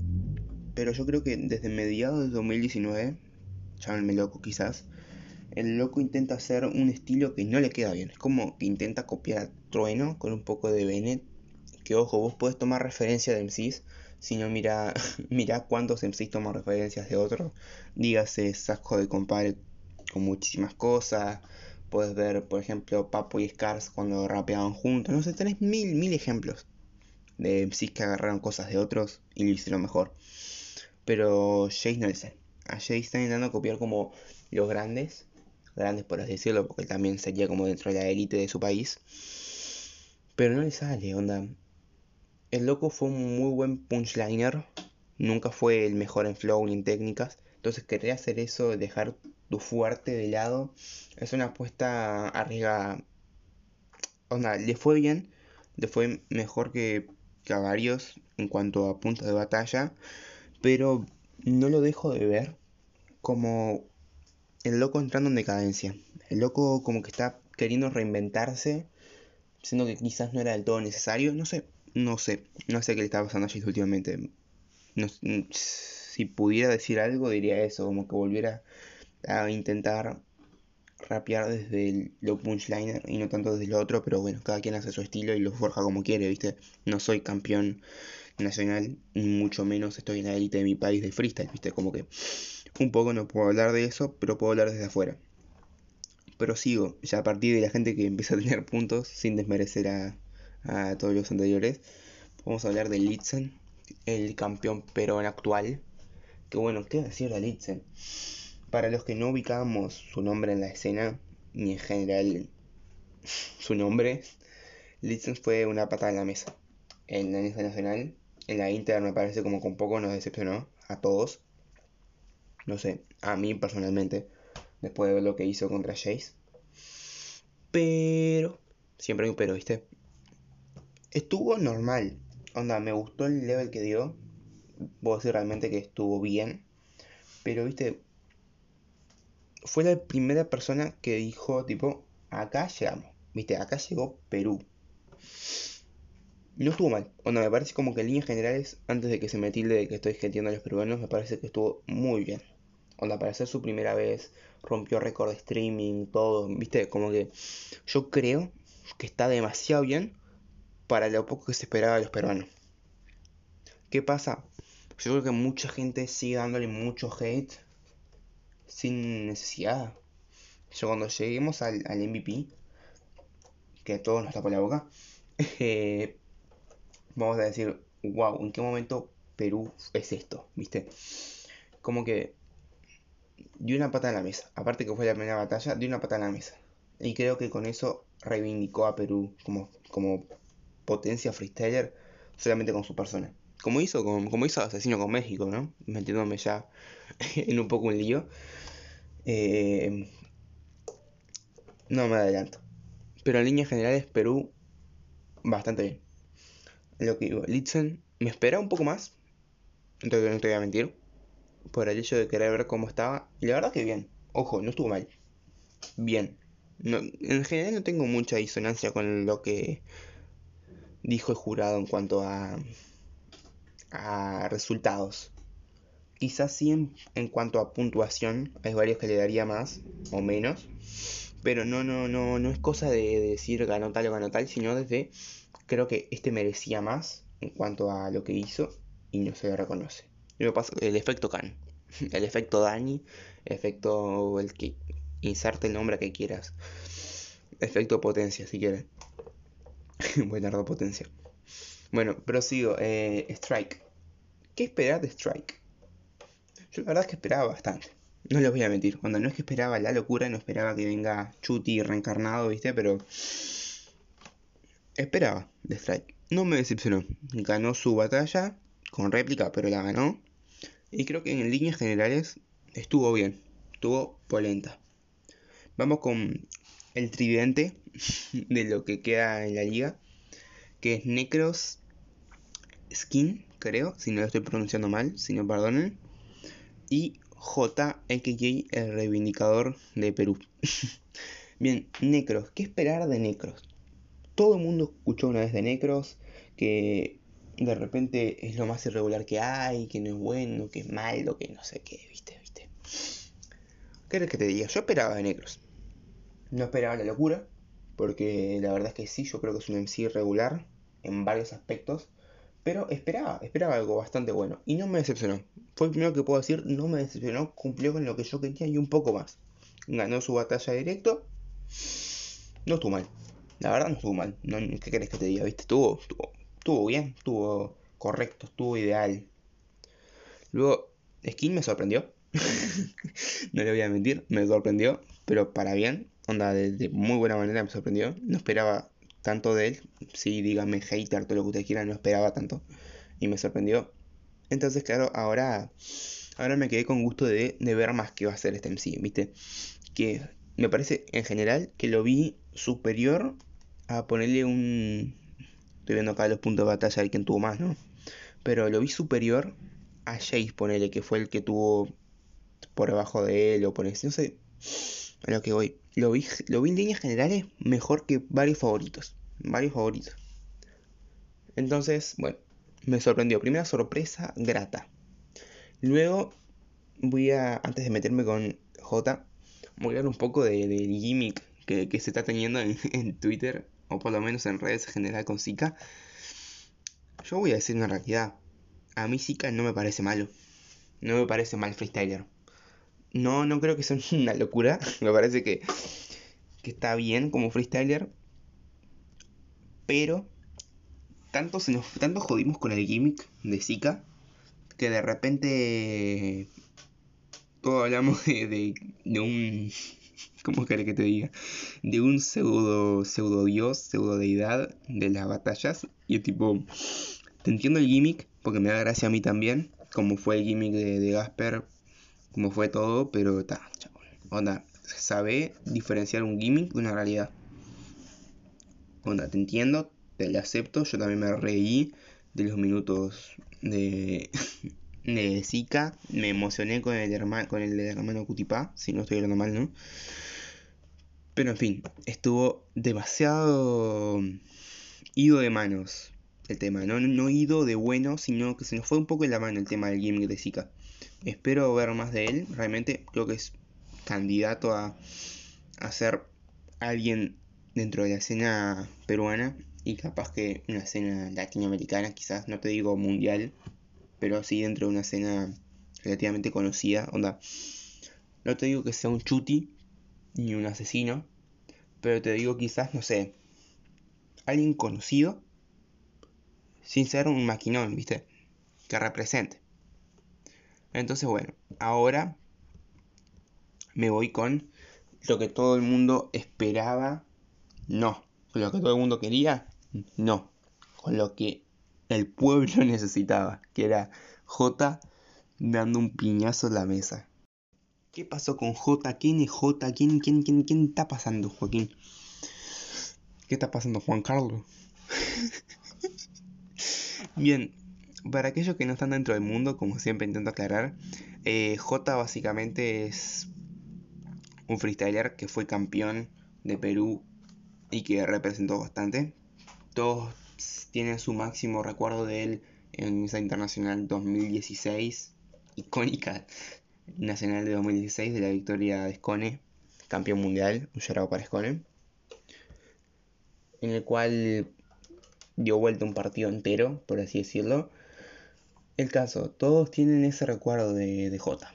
Pero yo creo que desde mediados de 2019, llámenme loco quizás, el loco intenta hacer un estilo que no le queda bien. Es como que intenta copiar Trueno con un poco de Bennett. Que ojo, vos podés tomar referencia de MCs, si no mira, mira cuántos MCs toman referencias de otros. Dígase Sasco de Compare con muchísimas cosas. Puedes ver, por ejemplo, Papo y Scars cuando rapeaban juntos. No sé, tenés mil, mil ejemplos de MCs que agarraron cosas de otros y lo hicieron mejor. Pero Jace no sé. A Jace está intentando copiar como los grandes. Grandes por así decirlo, porque también sería como dentro de la élite de su país. Pero no le sale, onda. El loco fue un muy buen punchliner. Nunca fue el mejor en flow ni en técnicas. Entonces querer hacer eso, dejar tu fuerte de lado, es una apuesta arriesgada. Onda, le fue bien, le fue mejor que, que a varios en cuanto a puntos de batalla, pero no lo dejo de ver como el loco entrando en decadencia. El loco como que está queriendo reinventarse, siendo que quizás no era del todo necesario. No sé, no sé, no sé qué le está pasando a Jace últimamente. si pudiera decir algo, diría eso, como que volviera a intentar rapear desde el, lo punchliner y no tanto desde lo otro, pero bueno, cada quien hace su estilo y lo forja como quiere, ¿viste? No soy campeón nacional, ni mucho menos estoy en la élite de mi país de freestyle, ¿viste? Como que un poco no puedo hablar de eso, pero puedo hablar desde afuera. Pero sigo, ya a partir de la gente que empieza a tener puntos, sin desmerecer a, a todos los anteriores, vamos a hablar de Litzen, el campeón peruano actual. Que bueno, ¿qué decir de Litzen? Para los que no ubicamos su nombre en la escena, ni en general su nombre, Litzen fue una patada en la mesa. En la mesa nacional, en la Inter me parece como con poco nos decepcionó a todos. No sé, a mí personalmente, después de ver lo que hizo contra Jace. Pero, siempre hay un pero, ¿viste? Estuvo normal. Onda, me gustó el level que dio. Puedo decir realmente que estuvo bien. Pero, viste, fue la primera persona que dijo, tipo, acá llegamos. Viste, acá llegó Perú. No estuvo mal. Onda, me parece como que en líneas generales, antes de que se me tilde de que estoy gentiendo a los peruanos, me parece que estuvo muy bien. Onda, para ser su primera vez, rompió récord de streaming, todo. Viste, como que yo creo que está demasiado bien para lo poco que se esperaba de los peruanos. ¿Qué pasa? Yo creo que mucha gente sigue dándole mucho hate sin necesidad. Yo cuando lleguemos al, MVP, que a todos nos tapa la boca, eh, vamos a decir, wow, ¿en qué momento Perú es esto? ¿Viste? Como que dio una pata en la mesa. Aparte que fue la primera batalla, dio una pata en la mesa. Y creo que con eso reivindicó a Perú como, como potencia freestyler solamente con su persona. Como hizo, como, hizo Asesino con México, ¿no? Metiéndome ya en un poco un lío. Eh, no me adelanto. Pero en líneas generales, Perú, bastante bien. Lo que digo, Litzen me espera un poco más. Entonces no te voy a mentir. Por el hecho de querer ver cómo estaba. Y la verdad que bien. Ojo, no estuvo mal. Bien. en general no tengo mucha disonancia con lo que dijo el jurado en cuanto a, a resultados. Quizás sí en, cuanto a puntuación, hay varios que le daría más o menos, Pero no, no, no, no es cosa de, decir ganó tal o ganó tal, sino desde creo que este merecía más en cuanto a lo que hizo y no se le reconoce. Lo pasa, el efecto Khan, el efecto Dani, el efecto el que inserte el nombre que quieras. Efecto potencia, si quieres. Buenardo potencia. Bueno, prosigo. Eh, Strike. ¿Qué esperar de Strike? Yo la verdad es que esperaba bastante. No les voy a mentir. Cuando no es que esperaba la locura, no esperaba que venga Chuti reencarnado, ¿viste? Pero. Esperaba de Strike. No me decepcionó. Ganó su batalla con réplica, pero la ganó. Y creo que en líneas generales estuvo bien. Estuvo polenta. Vamos con el tridente de lo que queda en la liga. Que es Necros Skin, creo. Si no lo estoy pronunciando mal, si no perdonen y J, el reivindicador de Perú. Bien, Necros, ¿qué esperar de Necros? Todo el mundo escuchó una vez de Necros que de repente es lo más irregular que hay, que no es bueno, que es malo, que no sé qué, viste, viste. ¿Qué querés que te diga? Yo esperaba de Necros. No esperaba la locura, porque la verdad es que sí, yo creo que es un MC irregular en varios aspectos. Pero esperaba, esperaba algo bastante bueno. Y no me decepcionó. Fue el primero que puedo decir, no me decepcionó, cumplió con lo que yo quería y un poco más. Ganó su batalla directo. No estuvo mal. La verdad no estuvo mal. No, ¿Qué querés que te diga? ¿Viste? Estuvo, estuvo, estuvo bien, estuvo correcto, estuvo ideal. Luego, Skin me sorprendió. no le voy a mentir, me sorprendió, pero para bien. Onda, de muy buena manera me sorprendió. No esperaba tanto de él. Sí, dígame hater, todo lo que usted quiera, no esperaba tanto. Y me sorprendió. Entonces, claro, ahora, ahora me quedé con gusto de, ver más que va a ser este MC, ¿viste? Que me parece en general que lo vi superior a ponerle un... Estoy viendo acá los puntos de batalla de quien tuvo más, ¿no? Pero lo vi superior a Jace, ponele, que fue el que tuvo por debajo de él o por. No sé a lo que voy. Lo vi, lo vi en líneas generales mejor que varios favoritos. Varios favoritos. Entonces, bueno, me sorprendió. Primera sorpresa grata. Luego voy a, antes de meterme con J, voy a hablar un poco del de gimmick que, se está teniendo en, Twitter, o por lo menos en redes en general con Zika. Yo voy a decir una realidad. A mí Zika no me parece malo. No me parece mal freestyler. No, no creo que sea una locura. Me parece que, que está bien como freestyler. Pero tanto, se nos, tanto jodimos con el gimmick de Zika que de repente todos hablamos de, de, un. ¿Cómo querés que te diga? De un pseudo, pseudo dios, pseudo deidad de las batallas. Y tipo. Te entiendo el gimmick, porque me da gracia a mí también. Como fue el gimmick de, de Gasper como fue todo, pero está, onda, sabe diferenciar un gimmick de una realidad. Onda, te entiendo, te lo acepto, yo también me reí de los minutos de, de Zika, me emocioné con el, hermano, con el hermano Cutipá, si no estoy hablando mal, ¿no? Pero en fin, estuvo demasiado ido de manos el tema, no, no ido de bueno, sino que se nos fue un poco en la mano el tema del gimmick de Zika. Espero ver más de él. Realmente creo que es candidato a, a ser alguien dentro de la escena peruana y capaz que una escena latinoamericana, quizás, no te digo mundial, pero sí dentro de una escena relativamente conocida. Onda, no te digo que sea un chuti ni un asesino, pero te digo quizás, no sé, alguien conocido sin ser un maquinón, ¿viste? Que represente. Entonces, bueno, ahora me voy con lo que todo el mundo esperaba, no. Con lo que todo el mundo quería, no. Con lo que el pueblo necesitaba, que era J dando un piñazo en la mesa. ¿Qué pasó con J? ¿Quién es J? ¿Quién, quién, quién, quién está pasando, Joaquín? ¿Qué está pasando, Juan Carlos? Bien, para aquellos que no están dentro del mundo, como siempre intento aclarar, eh, J básicamente es un freestyler que fue campeón de Perú y que representó bastante. Todos tienen su máximo recuerdo de él en esa internacional 2016, icónica nacional de 2016 de la victoria de Scone campeón mundial, un llorado para Skone, en el cual dio vuelta un partido entero, por así decirlo. El caso, todos tienen ese recuerdo de, de Jota.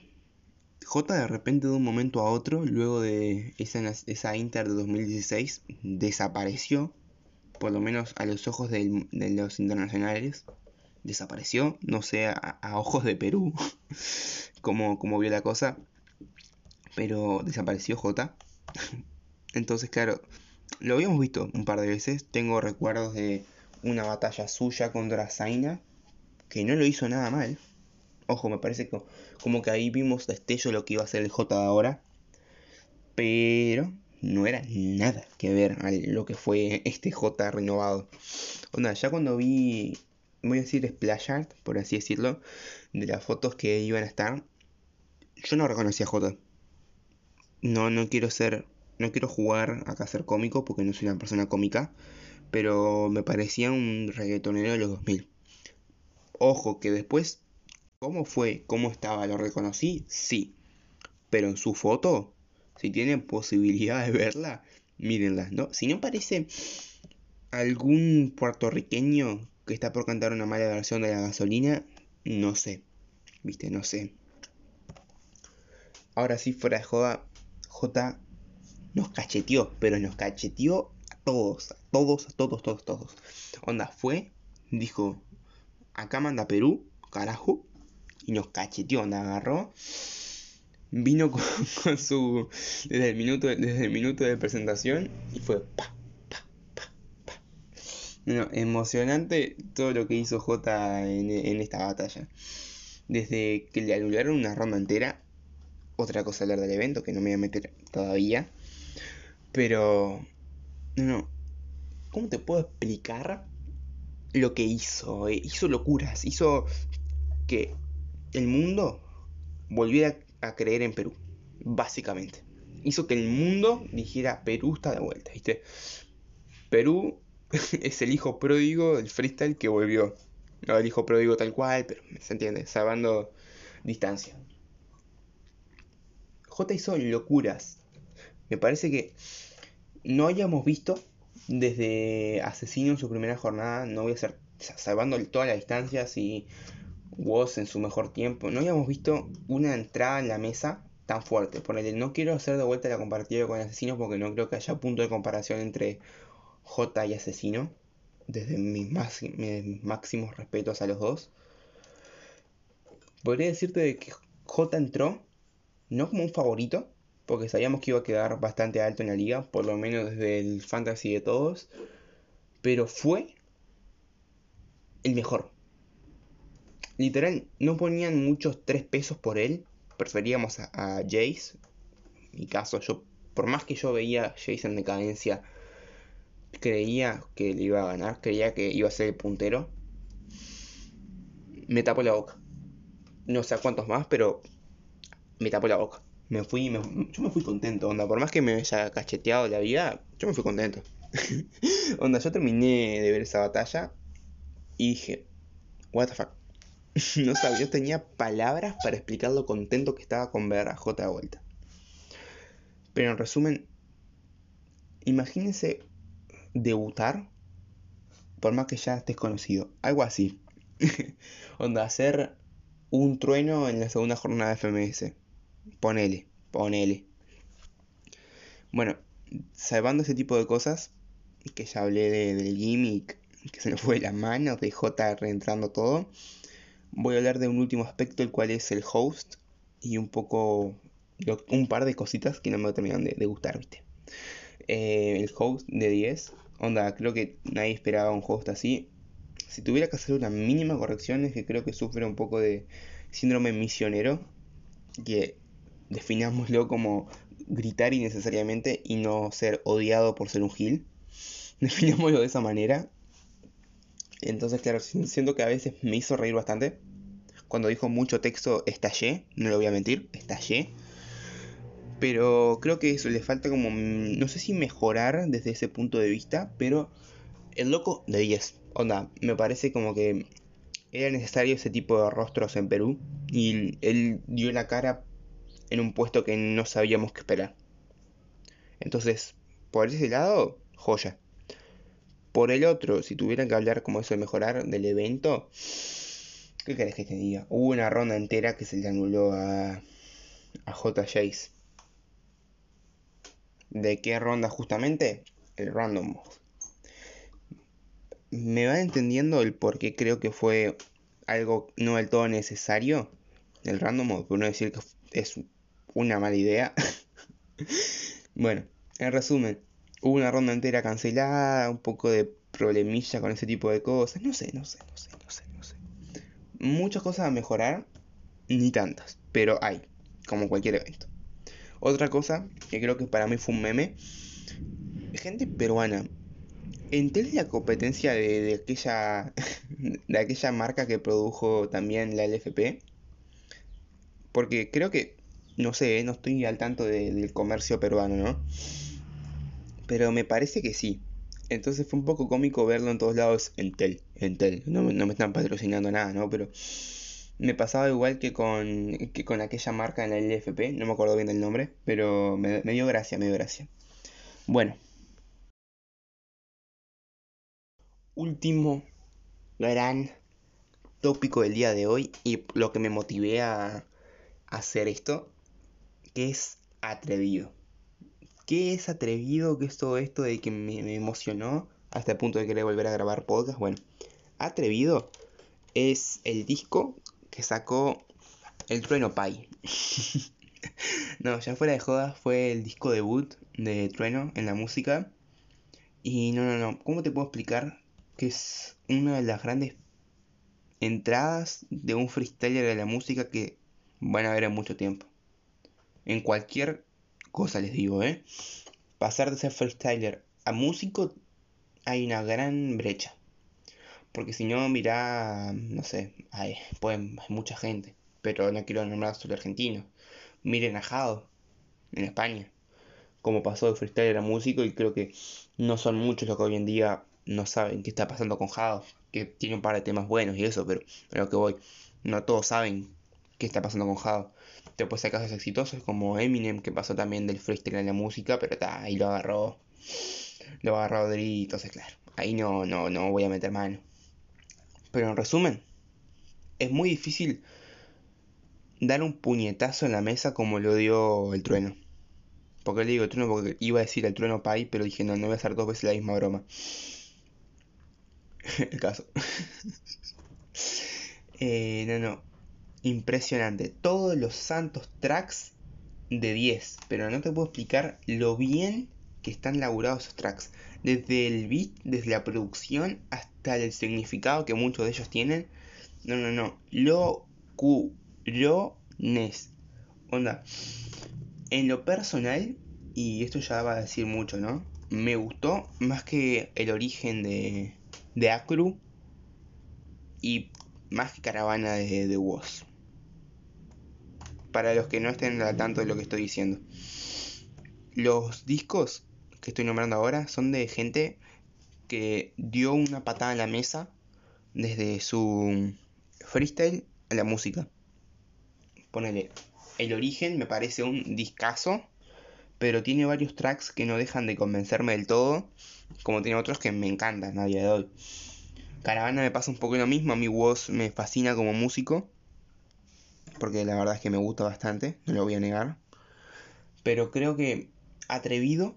Jota de repente de un momento a otro, luego de esa, esa Inter de 2016, desapareció, por lo menos a los ojos de, los internacionales, desapareció, no sé, a, ojos de Perú, como, como vio la cosa, pero desapareció Jota. Entonces, claro, lo habíamos visto un par de veces, tengo recuerdos de una batalla suya contra Zaina, que no lo hizo nada mal. Ojo, me parece que, como que ahí vimos destello lo que iba a ser el J de ahora. Pero no era nada que ver a lo que fue este J renovado. Ya cuando vi, voy a decir splash art, por así decirlo, de las fotos que iban a estar, yo no reconocía a J. No, no quiero ser, no quiero jugar acá a ser cómico porque no soy una persona cómica, pero me parecía un reggaetonero de los 2000. Ojo, que después, ¿cómo fue? ¿Cómo estaba? ¿Lo reconocí? Sí. Pero en su foto, si tienen posibilidad de verla, mírenla, ¿no? Si no parece algún puertorriqueño que está por cantar una mala versión de la gasolina, no sé. Viste, no sé. Ahora sí, fuera de joda, J nos cacheteó, pero nos cacheteó a todos, a todos, a todos, todos, todos. Onda, fue, dijo, acá manda Perú, carajo, y nos cacheteó, onda, agarró, vino con, su, desde el, minuto, desde el minuto de presentación y fue pa, pa, pa, pa. emocionante todo lo que hizo J en, en esta batalla. Desde que le anularon una ronda entera, otra cosa hablar del evento que no me voy a meter todavía, pero, no, ¿cómo te puedo explicar lo que hizo. Eh, hizo locuras, hizo que el mundo volviera a creer en Perú, básicamente. Hizo que el mundo dijera Perú está de vuelta, ¿viste? Perú es el hijo pródigo del freestyle que volvió. No el hijo pródigo tal cual, pero se entiende, salvando distancia. J hizo locuras. Me parece que no hayamos visto desde Asesino en su primera jornada, no voy a ser salvando todas las distancias y Woz en su mejor tiempo, no habíamos visto una entrada en la mesa tan fuerte. Por el no quiero hacer de vuelta la comparativa con Asesino porque no creo que haya punto de comparación entre J y Asesino. Desde mis, máximos respetos a los dos. Podría decirte que J entró no como un favorito, porque sabíamos que iba a quedar bastante alto en la liga, por lo menos desde el fantasy de todos, pero fue el mejor. Literal, no ponían muchos tres pesos por él, preferíamos a, Jace. En mi caso, yo, por más que yo veía a Jace en decadencia, creía que le iba a ganar, creía que iba a ser el puntero. Me tapó la boca. No sé cuántos más, pero me tapó la boca me fui, yo me fui contento, onda, por más que me haya cacheteado la vida, yo me fui contento. onda, yo terminé de ver esa batalla y dije, what the fuck. no sabía, yo tenía palabras para explicar lo contento que estaba con ver a J de vuelta. Pero en resumen, imagínense debutar, por más que ya estés conocido, algo así. onda, hacer un trueno en la segunda jornada de FMS Ponele, ponele. Bueno, salvando ese tipo de cosas, que ya hablé del gimmick, que se nos fue de las manos, de J reentrando todo, voy a hablar de un último aspecto, el cual es el host, y un poco, un par de cositas que no me terminan de, gustar, ¿viste? Eh, el host de 10, onda, creo que nadie esperaba un host así. Si tuviera que hacer una mínima corrección es que creo que sufre un poco de síndrome misionero, que definámoslo como gritar innecesariamente y no ser odiado por ser un gil. Definámoslo de esa manera. Entonces, claro, siento que a veces me hizo reír bastante. Cuando dijo mucho texto, estallé, no lo voy a mentir, estallé. Pero creo que eso le falta como, mm, no sé si mejorar desde ese punto de vista, pero el loco de 10. Onda, me parece como que era necesario ese tipo de rostros en Perú. Y él dio la cara en un puesto que no sabíamos qué esperar. Entonces, por ese lado, joya. Por el otro, si tuvieran que hablar como eso de mejorar del evento, ¿qué querés que te diga? Hubo una ronda entera que se le anuló a, a J. Jace. ¿De qué ronda justamente? El random. ¿Me va entendiendo el por qué creo que fue algo no del todo necesario? El random mode, por no decir que es una mala idea. bueno, en resumen, hubo una ronda entera cancelada, un poco de problemilla con ese tipo de cosas. No sé, no sé, no sé, no sé, no sé. Muchas cosas a mejorar, ni tantas, pero hay, como cualquier evento. Otra cosa que creo que para mí fue un meme, gente peruana. Entré la competencia de, de, aquella de aquella marca que produjo también la LFP. Porque creo que, no sé, no estoy al tanto de, del comercio peruano, ¿no? Pero me parece que sí. Entonces fue un poco cómico verlo en todos lados en Tel. En Tel. No, no me están patrocinando nada, ¿no? Pero me pasaba igual que con, que con aquella marca en la LFP. No me acuerdo bien del nombre. Pero me, me dio gracia, me dio gracia. Bueno. Último gran tópico del día de hoy. Y lo que me motivé a hacer esto. Que es atrevido. ¿Qué es atrevido? ¿Qué es todo esto de que me, emocionó hasta el punto de querer volver a grabar podcast? Bueno, atrevido es el disco que sacó el Trueno Pai. no, ya fuera de jodas, fue el disco debut de Trueno en la música. Y no, no, no, ¿cómo te puedo explicar que es una de las grandes entradas de un freestyler de la música que van a ver en mucho tiempo? En cualquier cosa les digo, ¿eh? Pasar de ser freestyler a músico hay una gran brecha. Porque si no, mirá, no sé, hay, pues, hay mucha gente. Pero no quiero nombrar solo argentinos. Miren a Jado, en España. Como pasó de freestyler a músico y creo que no son muchos los que hoy en día no saben qué está pasando con Jado. Que tiene un par de temas buenos y eso, pero que voy. No todos saben qué está pasando con Jado. Después hay casos exitosos como Eminem, que pasó también del freestyle en la música, pero está, ahí lo agarró. Lo agarró Dri, entonces claro. Ahí no, no, no voy a meter mano. Pero en resumen, es muy difícil dar un puñetazo en la mesa como lo dio el trueno. Porque le digo el trueno porque iba a decir el trueno pay, pero dije no, no voy a hacer dos veces la misma broma. el caso. eh, no, no. Impresionante. Todos los santos tracks de 10. Pero no te puedo explicar lo bien que están laburados esos tracks. Desde el beat, desde la producción, hasta el significado que muchos de ellos tienen. No, no, no. Lo nes. Onda. En lo personal, y esto ya va a decir mucho, ¿no? Me gustó más que el origen de, de Acru y más que Caravana de The Woz. Para los que no estén al tanto de lo que estoy diciendo. Los discos que estoy nombrando ahora son de gente que dio una patada en la mesa desde su freestyle a la música. Ponele, el origen me parece un discazo, pero tiene varios tracks que no dejan de convencerme del todo, como tiene otros que me encantan a día de hoy. Caravana me pasa un poco lo mismo, a mi voz me fascina como músico, porque la verdad es que me gusta bastante, no lo voy a negar. Pero creo que Atrevido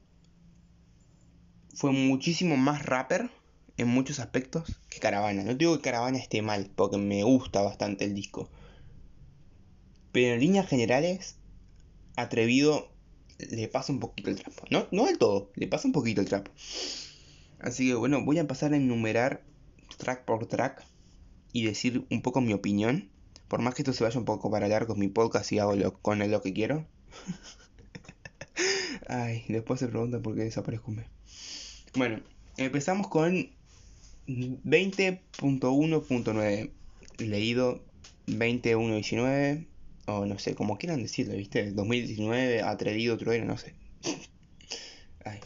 fue muchísimo más rapper en muchos aspectos que Caravana. No digo que Caravana esté mal, porque me gusta bastante el disco. Pero en líneas generales, Atrevido le pasa un poquito el trapo. No, no del todo, le pasa un poquito el trapo. Así que bueno, voy a empezar a enumerar track por track y decir un poco mi opinión. Por más que esto se vaya un poco para largo mi podcast y hago lo, con él lo que quiero. Ay, después se preguntan por qué desaparezco un mes. Bueno, empezamos con 20.1.9. Leído 21.19. O no sé, como quieran decirlo, ¿viste? 2019, atrevido, trueno, no sé. Ay.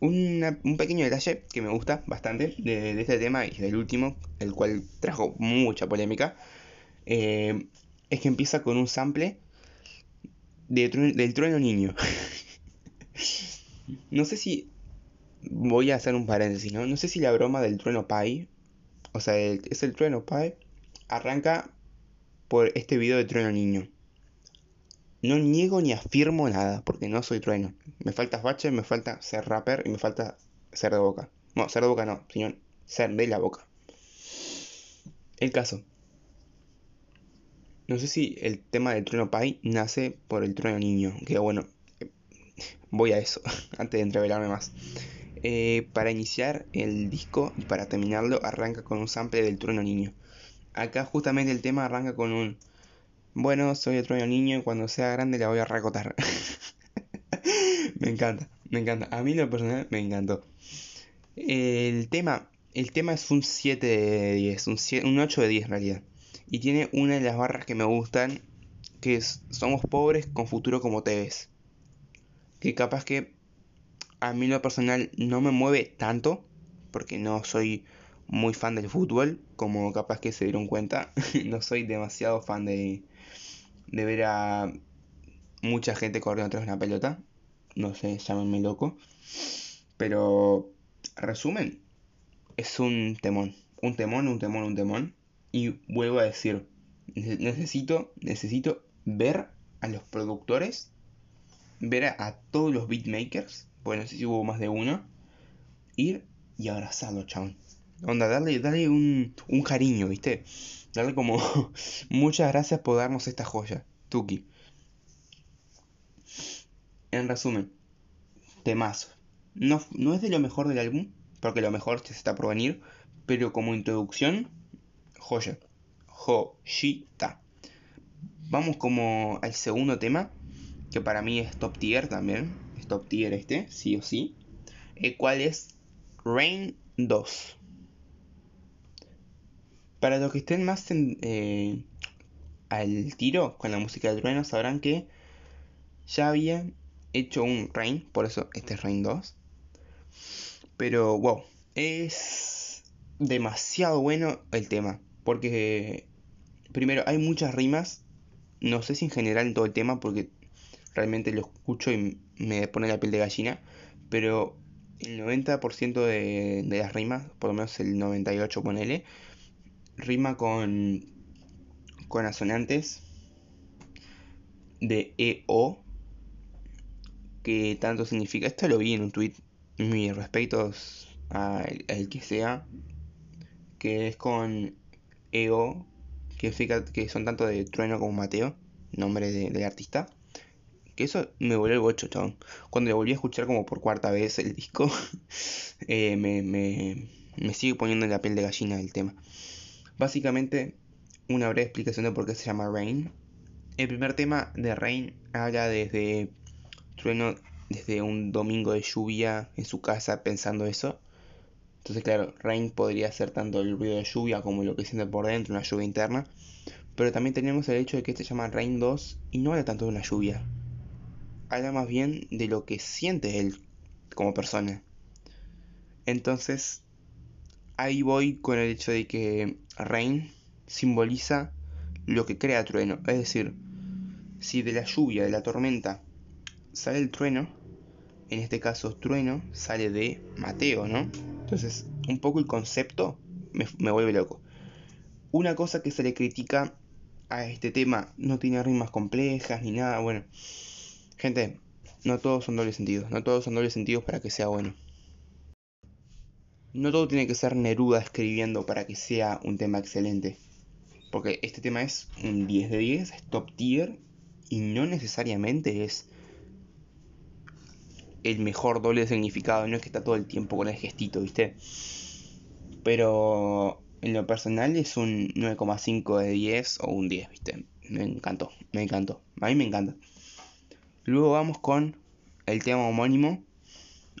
un pequeño detalle que me gusta bastante de, de, este tema y del último, el cual trajo mucha polémica, eh, es que empieza con un sample de, del trueno niño. no sé si. Voy a hacer un paréntesis, ¿no? No sé si la broma del trueno Pai. O sea, es el trueno Pai. Arranca por este video de trueno niño. No niego ni afirmo nada, porque no soy trueno. Me falta bache, me falta ser rapper y me falta ser de boca. No, ser de boca no, sino ser de la boca. El caso. No sé si el tema del trueno Pai nace por el trueno niño. Que bueno, voy a eso, antes de entrevelarme más. Eh, para iniciar el disco y para terminarlo arranca con un sample del trueno niño. Acá justamente el tema arranca con un... Bueno, soy el trueno niño y cuando sea grande la voy a racotar. me encanta, me encanta. A mí lo personal me encantó. El tema, el tema es un 7 de 10, un, un 8 de 10 en realidad. Y tiene una de las barras que me gustan, que es, somos pobres con futuro como te ves. Que capaz que a mí lo personal no me mueve tanto, porque no soy muy fan del fútbol, como capaz que se dieron cuenta, no soy demasiado fan de, de ver a mucha gente corriendo atrás de una pelota, no sé, llámenme loco, pero resumen, es un temón, un temón, un temón, un temón, y vuelvo a decir, necesito, necesito ver a los productores ver a, todos los beatmakers, bueno, no sé si hubo más de uno, ir y abrazarlo, chabón. Onda, darle, darle un, un cariño, ¿viste? Darle como muchas gracias por darnos esta joya, Tuki. En resumen, temazo. No, no es de lo mejor del álbum, porque lo mejor se está por venir, pero como introducción, joya. Joyita. Vamos como al segundo tema, que para mí es top tier también, es top tier este, sí o sí, el cual es Rain 2. Para los que estén más eh, al tiro con la música del trueno, sabrán que ya había hecho un Rain, por eso este es Rain 2. Pero wow, es demasiado bueno el tema, porque primero hay muchas rimas, no sé si en general en todo el tema, porque realmente lo escucho y me pone la piel de gallina, pero el 90% de, de las rimas, por lo menos el 98 ponele, rima con, con asonantes de EO, que tanto significa, esto lo vi en un tweet, mis respetos al, que sea, que es con EO, que que son tanto de Trueno como Mateo, nombre de, del artista. Que eso me volvió el bocho, chabón. Cuando le volví a escuchar como por cuarta vez el disco, eh, me, me, sigue poniendo en la piel de gallina el tema. Básicamente, una breve explicación de por qué se llama Rain. El primer tema de Rain habla desde Trueno, desde un domingo de lluvia en su casa pensando eso. Entonces, claro, Rain podría ser tanto el ruido de lluvia como lo que siente por dentro, una lluvia interna. Pero también tenemos el hecho de que este se llama Rain 2 y no habla tanto de una lluvia, habla más bien de lo que siente él como persona. Entonces, ahí voy con el hecho de que Rain simboliza lo que crea trueno. Es decir, si de la lluvia, de la tormenta, sale el trueno, en este caso trueno sale de Mateo, ¿no? Entonces, un poco el concepto me, me vuelve loco. Una cosa que se le critica a este tema, no tiene rimas complejas ni nada, bueno Gente, no todos son dobles sentidos, no todos son dobles sentidos para que sea bueno. No todo tiene que ser Neruda escribiendo para que sea un tema excelente. Porque este tema es un 10 de 10, es top tier y no necesariamente es el mejor doble significado, no es que está todo el tiempo con el gestito, ¿viste? Pero en lo personal es un 9,5 de 10 o un 10, ¿viste? Me encantó, me encantó. A mí me encanta. Luego vamos con el tema homónimo,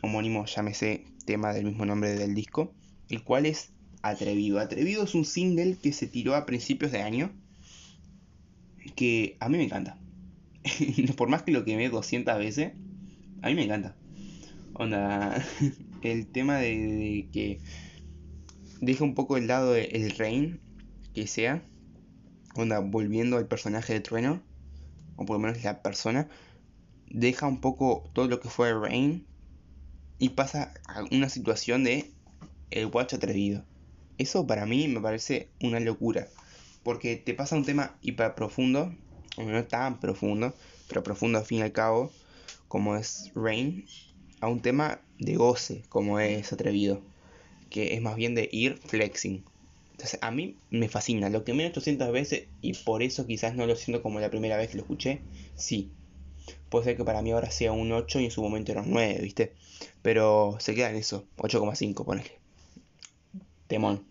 homónimo llámese tema del mismo nombre del disco, el cual es Atrevido. Atrevido es un single que se tiró a principios de año, que a mí me encanta. Por más que lo quemé 200 veces, a mí me encanta. Onda, el tema de, que deja un poco el lado del Rain, que sea, onda, volviendo al personaje de Trueno, o por lo menos la persona, deja un poco todo lo que fue Rain y pasa a una situación de el guacho atrevido. Eso para mí me parece una locura. Porque te pasa un tema hiper profundo, o no tan profundo, pero profundo al fin y al cabo, como es Rain, a un tema de goce, como es atrevido. Que es más bien de ir flexing. Entonces a mí me fascina. Lo que menos 800 veces, y por eso quizás no lo siento como la primera vez que lo escuché, sí. Puede ser que para mí ahora sea un 8 y en su momento era un 9, ¿viste? Pero se queda en eso, 8,5, ponele. Temón.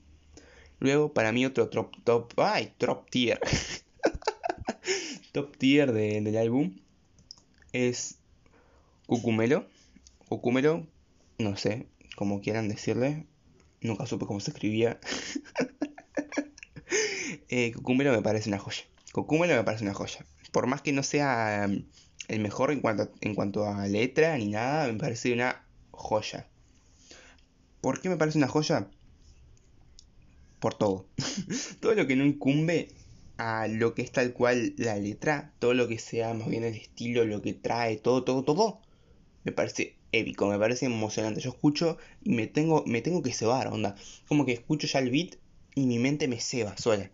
Luego, para mí, otro top, top, ay, top tier. top tier del álbum es Cucumelo. Cucumelo, no sé, como quieran decirle. Nunca supe cómo se escribía. eh, Cucumelo me parece una joya. Cucumelo me parece una joya. Por más que no sea mm, el mejor en cuanto, en cuanto a letra ni nada, me parece una joya. ¿Por qué me parece una joya? Por todo. todo lo que no incumbe a lo que es tal cual la letra, todo lo que sea más bien el estilo, lo que trae, todo, todo, todo, me parece épico, me parece emocionante. Yo escucho y me tengo, me tengo que cebar, onda. Como que escucho ya el beat y mi mente me ceba sola.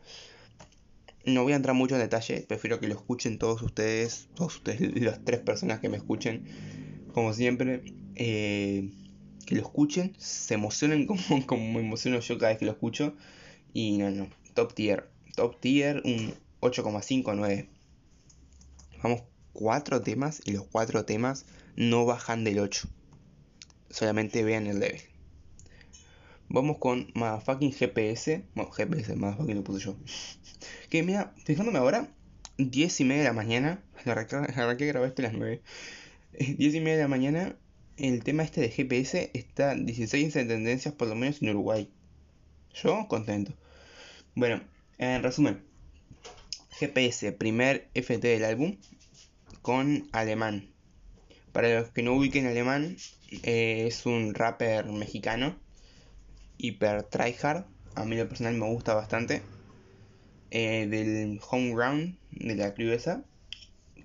No voy a entrar mucho en detalle, prefiero que lo escuchen todos ustedes, todos ustedes, las tres personas que me escuchen, como siempre. Eh, que lo escuchen, se emocionen como, como me emociono yo cada vez que lo escucho. Y no, no, top tier, top tier, un 8,5, 9. Vamos, cuatro temas y los cuatro temas no bajan del 8. Solamente vean el level. Vamos con Motherfucking GPS. Bueno, GPS, Motherfucking lo puse yo. Que mira, fijándome ahora, 10 y media de la mañana. Arranqué a grabar esto a las 9. 10 y media de la mañana el tema este de GPS está 16 en tendencias, por lo menos en Uruguay. Yo contento. Bueno, en resumen, GPS, primer FT del álbum, con alemán. Para los que no ubiquen alemán, eh, es un rapper mexicano, hiper tryhard. A mí lo personal me gusta bastante. Eh, del home ground, de la crudeza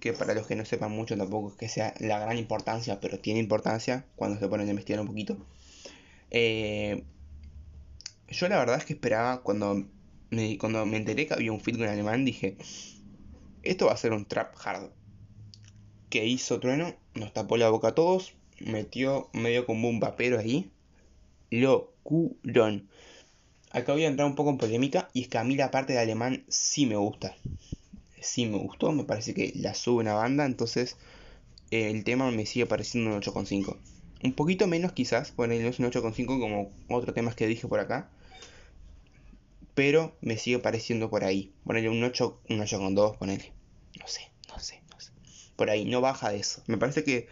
que para los que no sepan mucho tampoco es que sea la gran importancia, pero tiene importancia cuando se ponen a investigar un poquito. Eh, yo la verdad es que esperaba, cuando me, cuando me enteré que había un feed con alemán, dije, esto va a ser un trap hard. Que hizo Trueno, nos tapó la boca a todos, metió medio como un vapero ahí. Locurón. Acá voy a entrar un poco en polémica y es que a mí la parte de alemán sí me gusta sí me gustó, me parece que la sube una banda, entonces eh, el tema me sigue pareciendo un 8,5. Un poquito menos quizás, ponerle un 8,5 como otros temas que dije por acá. Pero me sigue pareciendo por ahí. Ponerle un 8, un 8,2, ponerle. No sé, no sé, no sé. Por ahí, no baja de eso. Me parece que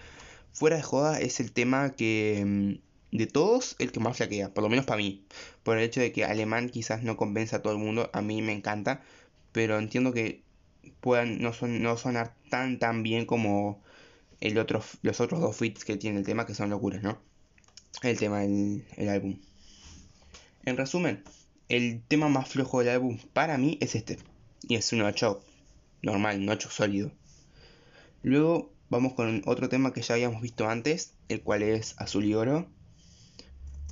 fuera de joda es el tema que mm, de todos el que más flaquea, por lo menos para mí. Por el hecho de que alemán quizás no convence a todo el mundo, a mí me encanta, pero entiendo que puedan no, son, no sonar tan tan bien como el los otros dos fits que tiene el tema, que son locuras, ¿no? El tema del el álbum. En resumen, el tema más flojo del álbum para mí es este. Y es un 8 normal, un 8 sólido. Luego vamos con otro tema que ya habíamos visto antes, el cual es Azul y Oro.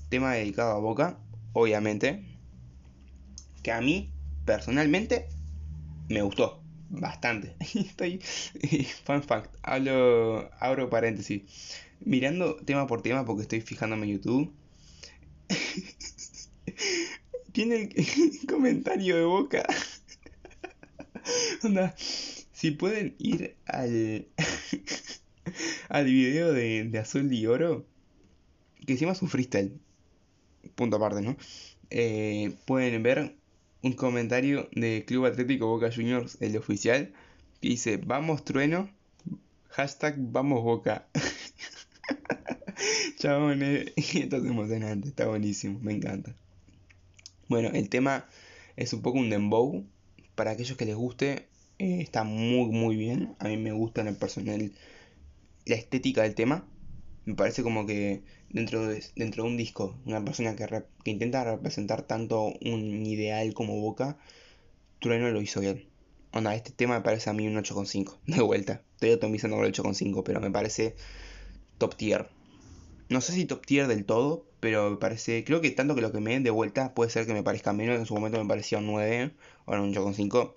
Tema dedicado a Boca, obviamente. Que a mí, personalmente, me gustó bastante. Estoy, fun fact, hablo, abro paréntesis. Mirando tema por tema porque estoy fijándome en YouTube. Tiene el comentario de boca. Onda, si pueden ir al, al video de, de Azul y Oro, que encima es un freestyle, punto aparte, ¿no? Eh, pueden ver un comentario de Club Atlético Boca Juniors, el oficial, que dice, vamos trueno, hashtag vamos Boca. Chabones, esto es emocionante, está buenísimo, me encanta. Bueno, el tema es un poco un dembow, para aquellos que les guste, eh, está muy muy bien, a mí me gusta en el personal la estética del tema, me parece como que dentro de, dentro de un disco, una persona que, que intenta representar tanto un ideal como Boca, Trueno lo hizo bien. Onda, este tema me parece a mí un 8,5. De vuelta. Estoy atomizando con el 8,5, pero me parece top tier. No sé si top tier del todo, pero me parece. Creo que tanto que lo que me den de vuelta puede ser que me parezca menos. En su momento me parecía un 9, ahora un 8,5.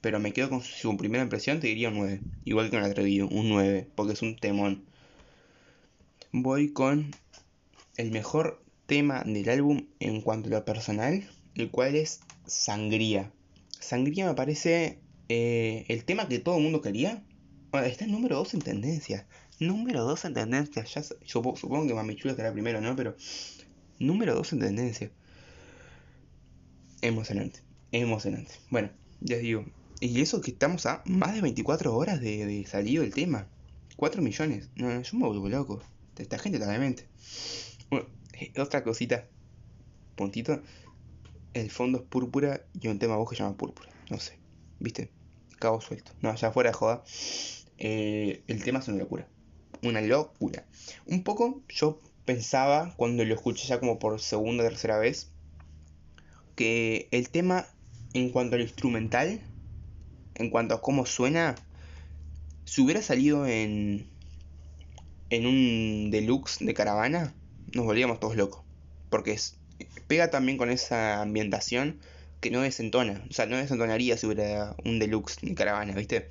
Pero me quedo con su primera impresión, te diría un 9. Igual que un atrevido, un 9, porque es un temón. Voy con el mejor tema del álbum en cuanto a lo personal, el cual es Sangría. Sangría me parece eh, el tema que todo el mundo quería. está el número 2 en tendencia. Número 2 en tendencia. Ya, supongo que Mami Chula estará primero, ¿no? Pero número 2 en tendencia. Emocionante. Emocionante. Bueno, ya digo. Y eso que estamos a más de 24 horas de, de salido del tema. 4 millones. No, yo me vuelvo loco. Esta gente está demente. Bueno, eh, otra cosita. Puntito el fondo es púrpura y un tema vos que llama púrpura. No sé, ¿viste? Cabo suelto. No, ya fuera de joda. Eh, el tema es una locura. Una locura. Un poco yo pensaba cuando lo escuché ya como por segunda o tercera vez que el tema en cuanto al instrumental, en cuanto a cómo suena, si hubiera salido en en un deluxe de caravana, nos volvíamos todos locos, porque pega también con esa ambientación que no desentona. O sea, no desentonaría si hubiera un deluxe de caravana, ¿viste?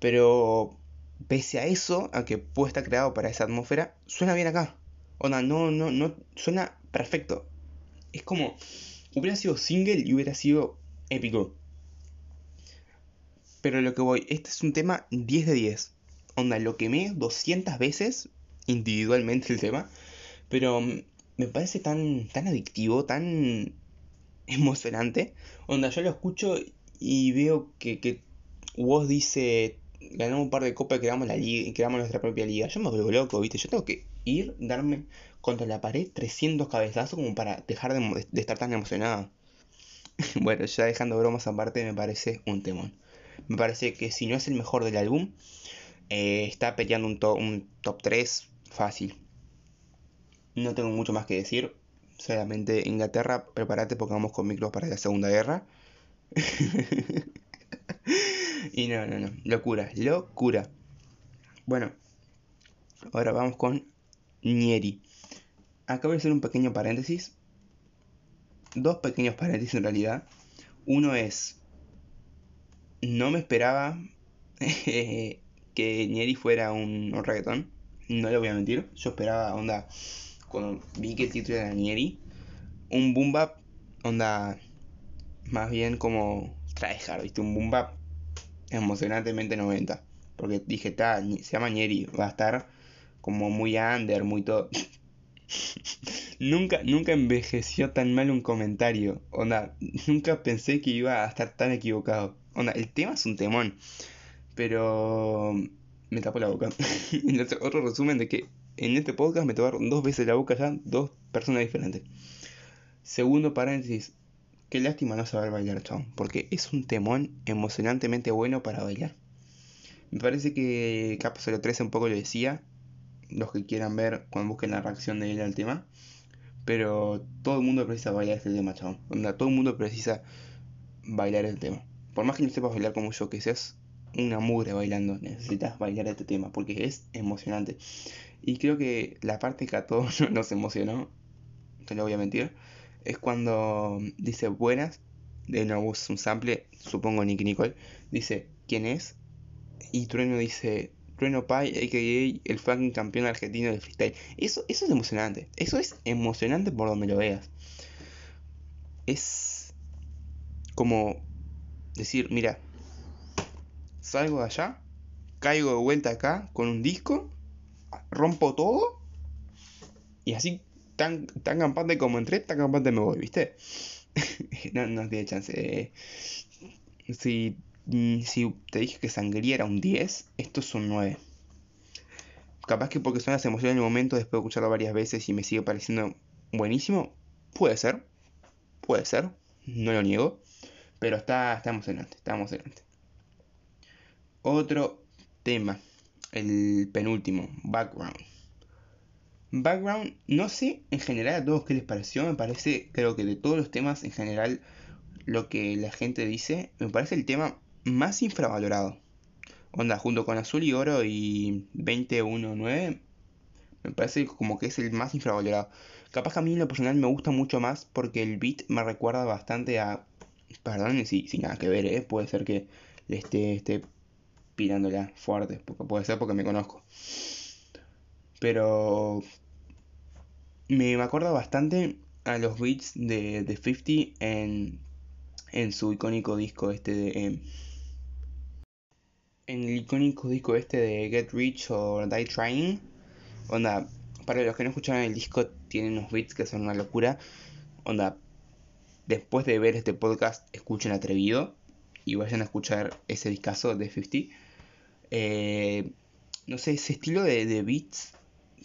Pero pese a eso, a que puede estar creado para esa atmósfera, suena bien acá. Onda, no, no, no, suena perfecto. Es como, hubiera sido single y hubiera sido épico. Pero lo que voy, este es un tema 10 de 10. Onda, lo quemé 200 veces individualmente el tema. Pero me parece tan, tan adictivo, tan emocionante. Onda, yo lo escucho y veo que, que vos dice, ganamos un par de copas y creamos, la liga, creamos nuestra propia liga. Yo me vuelvo loco, ¿viste? Yo tengo que ir, darme contra la pared 300 cabezazos como para dejar de, estar tan emocionado. bueno, ya dejando bromas aparte, me parece un temón. Me parece que si no es el mejor del álbum, eh, está peleando un, un top 3 fácil. No tengo mucho más que decir. Solamente Inglaterra, prepárate porque vamos con micros para la Segunda Guerra. y no, no, no. Locura, locura. Bueno, ahora vamos con Nieri. Acá voy a hacer un pequeño paréntesis. Dos pequeños paréntesis en realidad. Uno es. No me esperaba que Nieri fuera un, un reggaetón. No le voy a mentir. Yo esperaba onda cuando vi que el título era Nieri, un boom bap, onda, más bien como tryhard, ¿viste? Un boom bap emocionantemente 90. Porque dije, ta, se llama Nieri, va a estar como muy under, muy todo. nunca, nunca envejeció tan mal un comentario. Onda, nunca pensé que iba a estar tan equivocado. Onda, el tema es un temón. Pero me tapó la boca. Otro resumen de que en este podcast me tocaron dos veces la boca ya dos personas diferentes. Segundo paréntesis, qué lástima no saber bailar, chabón, porque es un temón emocionantemente bueno para bailar. Me parece que Capa 03 un poco lo decía, los que quieran ver cuando busquen la reacción de él al tema, pero todo el mundo precisa bailar este tema, chabón. todo el mundo precisa bailar el tema. Por más que no sepas bailar como yo, que seas una mugre bailando, necesitas bailar este tema porque es emocionante. Y creo que la parte que a todos nos emocionó, no le voy a mentir, es cuando dice buenas, de nuevo un sample, supongo Nicky Nicole, dice quién es, y Trueno dice Trueno Pai, a.k.a. el fucking campeón argentino de freestyle. Eso, eso es emocionante, eso es emocionante por donde lo veas. Es como decir, mira, salgo de allá, caigo de vuelta acá con un disco rompo todo y así tan, tan campante como entré, tan campante me voy, ¿viste? no, no tiene chance. Si, mm, si te dije que sangría era un 10, esto es un 9. Capaz que porque son las emociones en el momento, después de escucharlo varias veces y me sigue pareciendo buenísimo, puede ser, puede ser, no lo niego, pero está, está emocionante, está. Otro tema el penúltimo, Background. Background, no sé en general a todos qué les pareció, me parece, creo que de todos los temas en general, lo que la gente dice, me parece el tema más infravalorado. Onda, junto con Azul y Oro y 2019, me parece como que es el más infravalorado. Capaz que a mí en lo personal me gusta mucho más porque el beat me recuerda bastante a... Perdón, si, sin nada que ver, ¿eh? puede ser que le esté, esté pirándola fuerte, porque puede ser porque me conozco. Pero me, acuerda bastante a los beats de, de 50 en, en su icónico disco este de... Em, en el icónico disco este de Get Rich o Die Trying. Onda, para los que no escucharon el disco, tiene unos beats que son una locura. Onda, después de ver este podcast, escuchen Atrevido y vayan a escuchar ese discazo de 50. Eh, no sé, ese estilo de, de beats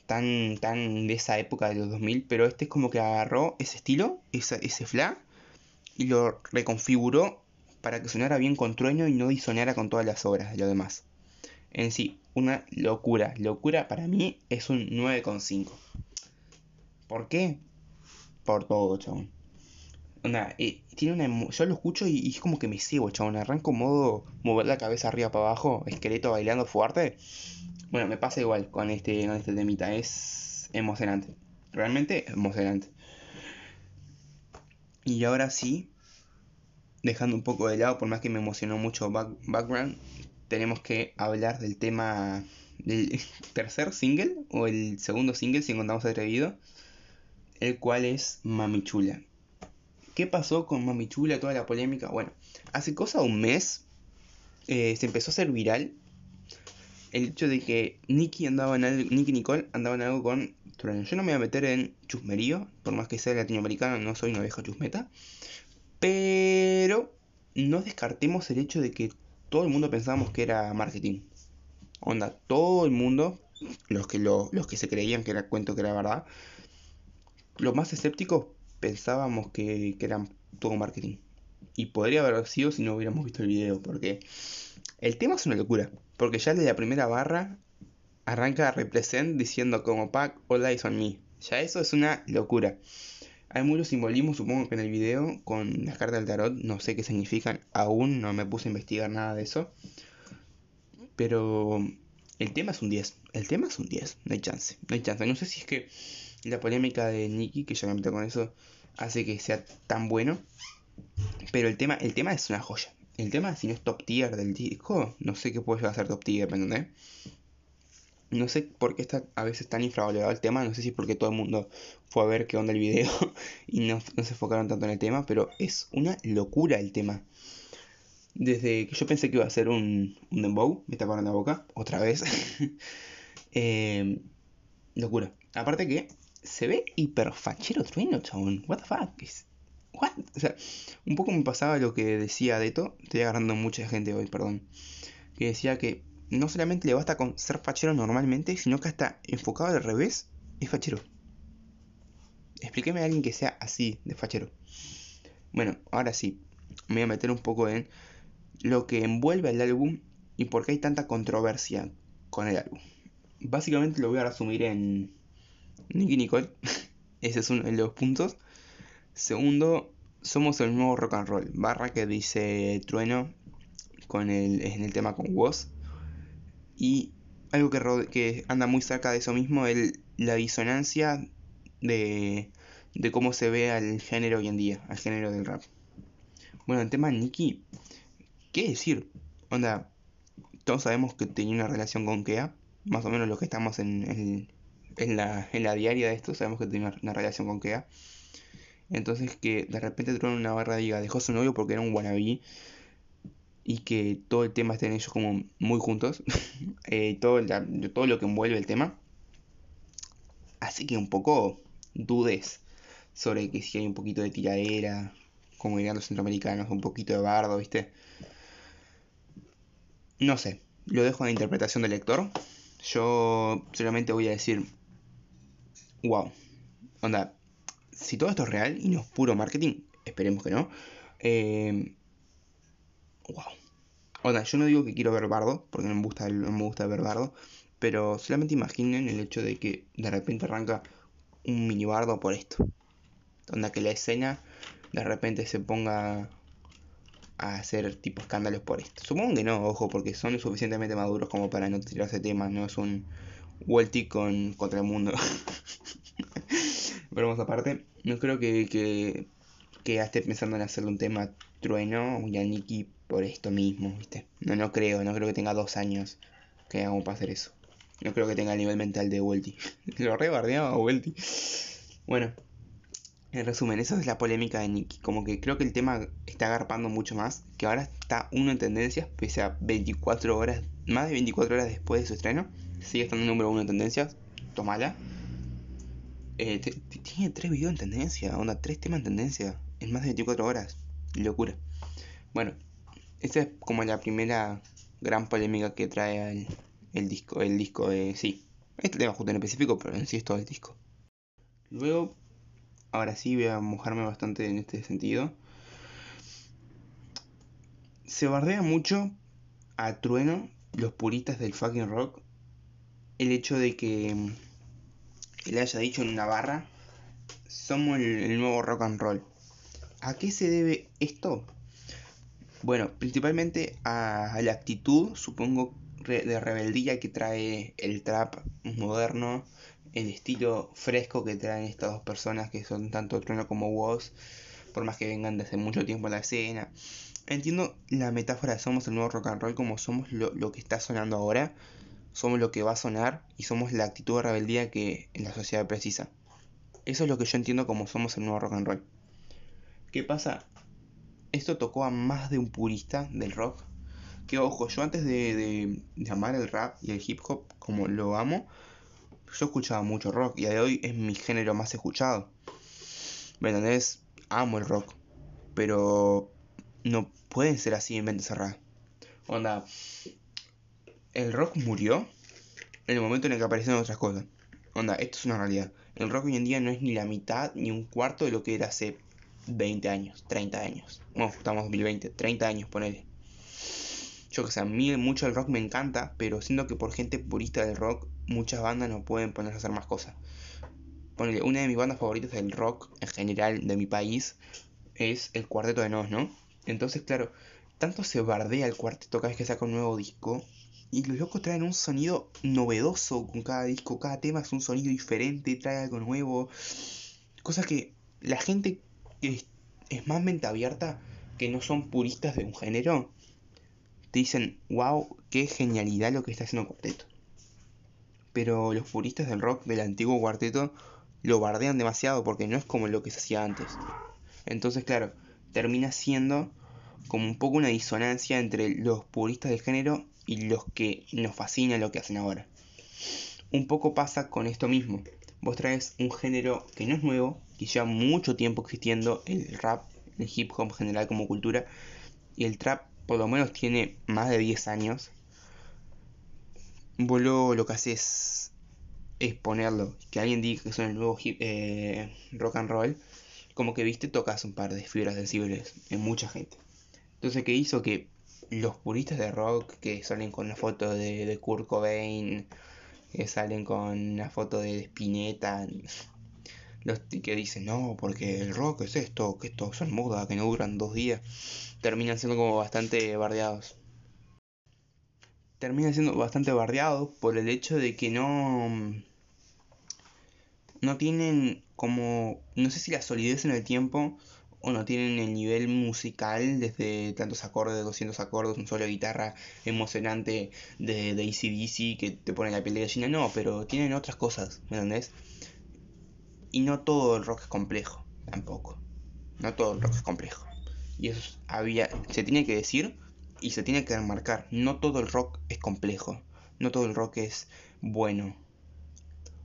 tan, tan de esa época de los 2000, pero este es como que agarró ese estilo, ese, ese fla, y lo reconfiguró para que sonara bien con trueño y no disonara con todas las obras de lo demás. En sí, una locura. Locura para mí es un 9,5. ¿Por qué? Por todo, chabón. Eh, tiene una yo lo escucho y, es como que me ciego, chabón. Arranco modo mover la cabeza arriba para abajo, esqueleto bailando fuerte. Bueno, me pasa igual con este, con este temita. Es emocionante. Realmente emocionante. Y ahora sí, dejando un poco de lado, por más que me emocionó mucho Background, tenemos que hablar del tema del tercer single, o el segundo single, si encontramos atrevido, el cual es Mami Chula. ¿Qué pasó con Mami Chula, toda la polémica? Bueno, hace cosa de un mes eh, se empezó a hacer viral el hecho de que Nicky andaba en algo, Nicky Nicole andaba en algo con Trueno. Yo no me voy a meter en chusmerío, por más que sea latinoamericano, no soy una vieja chusmeta. Pero no descartemos el hecho de que todo el mundo pensábamos que era marketing. Onda, todo el mundo, los que, lo, los que se creían que era cuento, que era verdad, los más escépticos pensábamos que, que era todo marketing. Y podría haber sido si no hubiéramos visto el video, porque el tema es una locura. Porque ya desde la primera barra arranca Represent diciendo como Pack All Eyes on Me. Ya eso es una locura. Hay muchos simbolismos, supongo que en el video, con las cartas del tarot, no sé qué significan, aún no me puse a investigar nada de eso. Pero el tema es un 10, el tema es un 10, no hay chance, no hay chance. No sé si es que la polémica de Nicky, que ya me meto con eso, hace que sea tan bueno. Pero el tema, el tema es una joya. El tema, si no es top tier del disco, no sé qué puede llegar a ser top tier, ¿me entendés? No sé por qué está a veces tan infravalorado el tema, no sé si es porque todo el mundo fue a ver qué onda el video y no, se enfocaron tanto en el tema, pero es una locura el tema. Desde que yo pensé que iba a ser un, un dembow, me taparon la boca, otra vez. Em, locura. Aparte que se ve hiper fachero trueno, chabón. What the fuck? What? O sea, un poco me pasaba lo que decía Deto. Estoy agarrando mucha gente hoy, perdón. Que decía que no solamente le basta con ser fachero normalmente, sino que hasta enfocado al revés, es fachero. Explíqueme a alguien que sea así de fachero. Bueno, ahora sí, me voy a meter un poco en lo que envuelve al álbum y por qué hay tanta controversia con el álbum. Básicamente lo voy a resumir en Nicky Nicole. Ese es uno de los puntos. Segundo, somos el nuevo rock and roll. Barra que dice Trueno con el, en el tema con Woz. Y algo que, que anda muy cerca de eso mismo es la disonancia de, de cómo se ve al género hoy en día, al género del rap. Bueno, el tema Nicky, ¿qué decir? Onda, todos sabemos que tenía una relación con Kea, más o menos los que estamos en, en, la, en la diaria de esto, sabemos que tenía una relación con Kea. Entonces que de repente en una barra diga dejó su novio porque era un wannabe y que todo el tema estén ellos como muy juntos, eh, todo, todo lo que envuelve el tema, así que un poco dudes sobre que si hay un poquito de tiradera, como dirían los centroamericanos, un poquito de bardo, ¿viste? No sé, lo dejo a la interpretación del lector. Yo solamente voy a decir, wow, onda, si todo esto es real y no es puro marketing, esperemos que no. Eh, wow. Onda, yo no digo que quiero ver bardo, porque no me gusta, no me gusta ver bardo, pero solamente imaginen el hecho de que de repente arranca un mini bardo por esto. Onda que la escena de repente se ponga a hacer tipo escándalos por esto. Supongo que no, ojo, porque son lo suficientemente maduros como para no tirarse temas, no es un Welty con contra el mundo. Pero vamos aparte, no creo que, que, que esté pensando en hacerle un tema trueno a Nicky por esto mismo, ¿viste? No, no creo, no creo que tenga dos años que hagamos para hacer eso. No creo que tenga el nivel mental de Welty. Lo rebardeaba Welty. Bueno, en resumen, esa es la polémica de Nicky. Como que creo que el tema está agarpando mucho más. Que ahora está uno en tendencias, pese a 24 horas, más de 24 horas después de su estreno. Sigue estando número uno en tendencias. Tomala. Eh, tiene tres videos en tendencia, onda, tres temas en tendencia en más de 24 horas. Locura. Bueno, esta es como la primera gran polémica que trae el, disco. El disco de. Sí, este tema justo en específico, pero en sí es todo el disco. Luego ahora sí voy a mojarme bastante en este sentido. Se bardea mucho a Trueno, los puristas del fucking rock, el hecho de que mm, él haya dicho en una barra, somos el, nuevo rock and roll. ¿A qué se debe esto? Bueno, principalmente a, la actitud, supongo, de rebeldía que trae el trap moderno el estilo fresco que traen estas dos personas que son tanto Trueno como Woz, por más que vengan desde mucho tiempo en la escena. Entiendo la metáfora de somos el nuevo rock and roll como somos lo, que está sonando ahora, somos lo que va a sonar y somos la actitud de rebeldía que en la sociedad precisa. Eso es lo que yo entiendo como somos el nuevo rock and roll. ¿Qué pasa? Esto tocó a más de un purista del rock. Que ojo, yo antes de, de, de amar el rap y el hip hop como lo amo, yo escuchaba mucho rock y a de hoy es mi género más escuchado. ¿Me entendés? Amo el rock. Pero no pueden ser así en mente cerrada. Onda, el rock murió en el momento en el que aparecieron otras cosas. Onda, esto es una realidad. El rock hoy en día no es ni la mitad ni un cuarto de lo que era hace 20 años, 30 años. No, estamos en 2020, 30 años, ponele. Yo que sé, a mí mucho el rock me encanta, pero siento que por gente purista del rock muchas bandas no pueden ponerse a hacer más cosas. Ponele, una de mis bandas favoritas del rock en general de mi país es el Cuarteto de Nos, ¿no? Entonces, claro, tanto se bardea el cuarteto cada vez que saca un nuevo disco. Y los locos traen un sonido novedoso con cada disco, cada tema es un sonido diferente, trae algo nuevo. Cosa que la gente es, es más mente abierta, que no son puristas de un género, te dicen, wow, qué genialidad lo que está haciendo Cuarteto pero los puristas del rock del antiguo cuarteto lo bardean demasiado porque no es como lo que se hacía antes. Entonces, claro, termina siendo como un poco una disonancia entre los puristas del género y los que nos fascina lo que hacen ahora. Un poco pasa con esto mismo. Vos traes un género que no es nuevo, que lleva mucho tiempo existiendo, el rap, el hip hop en general como cultura, y el trap por lo menos tiene más de 10 años, vos lo, que haces es ponerlo, que alguien diga que son el nuevo eh, rock and roll, como que viste, tocas un par de fibras sensibles en mucha gente. Entonces, ¿qué hizo? Que los puristas de rock que salen con una foto de, de Kurt Cobain, que salen con una foto de Spinetta, los que dicen, no, porque el rock es esto, que esto son moda, que no duran dos días, terminan siendo como bastante bardeados. Termina siendo bastante bardeado por el hecho de que no no tienen como no sé si la solidez en el tiempo o no tienen el nivel musical desde tantos acordes, 200 acordes, un solo guitarra emocionante de, de ACDC que te pone la piel de gallina, no, pero tienen otras cosas, ¿me entendés? Y no todo el rock es complejo, tampoco. No todo el rock es complejo. Y eso había, se tiene que decir y se tiene que remarcar, no todo el rock es complejo, no todo el rock es bueno.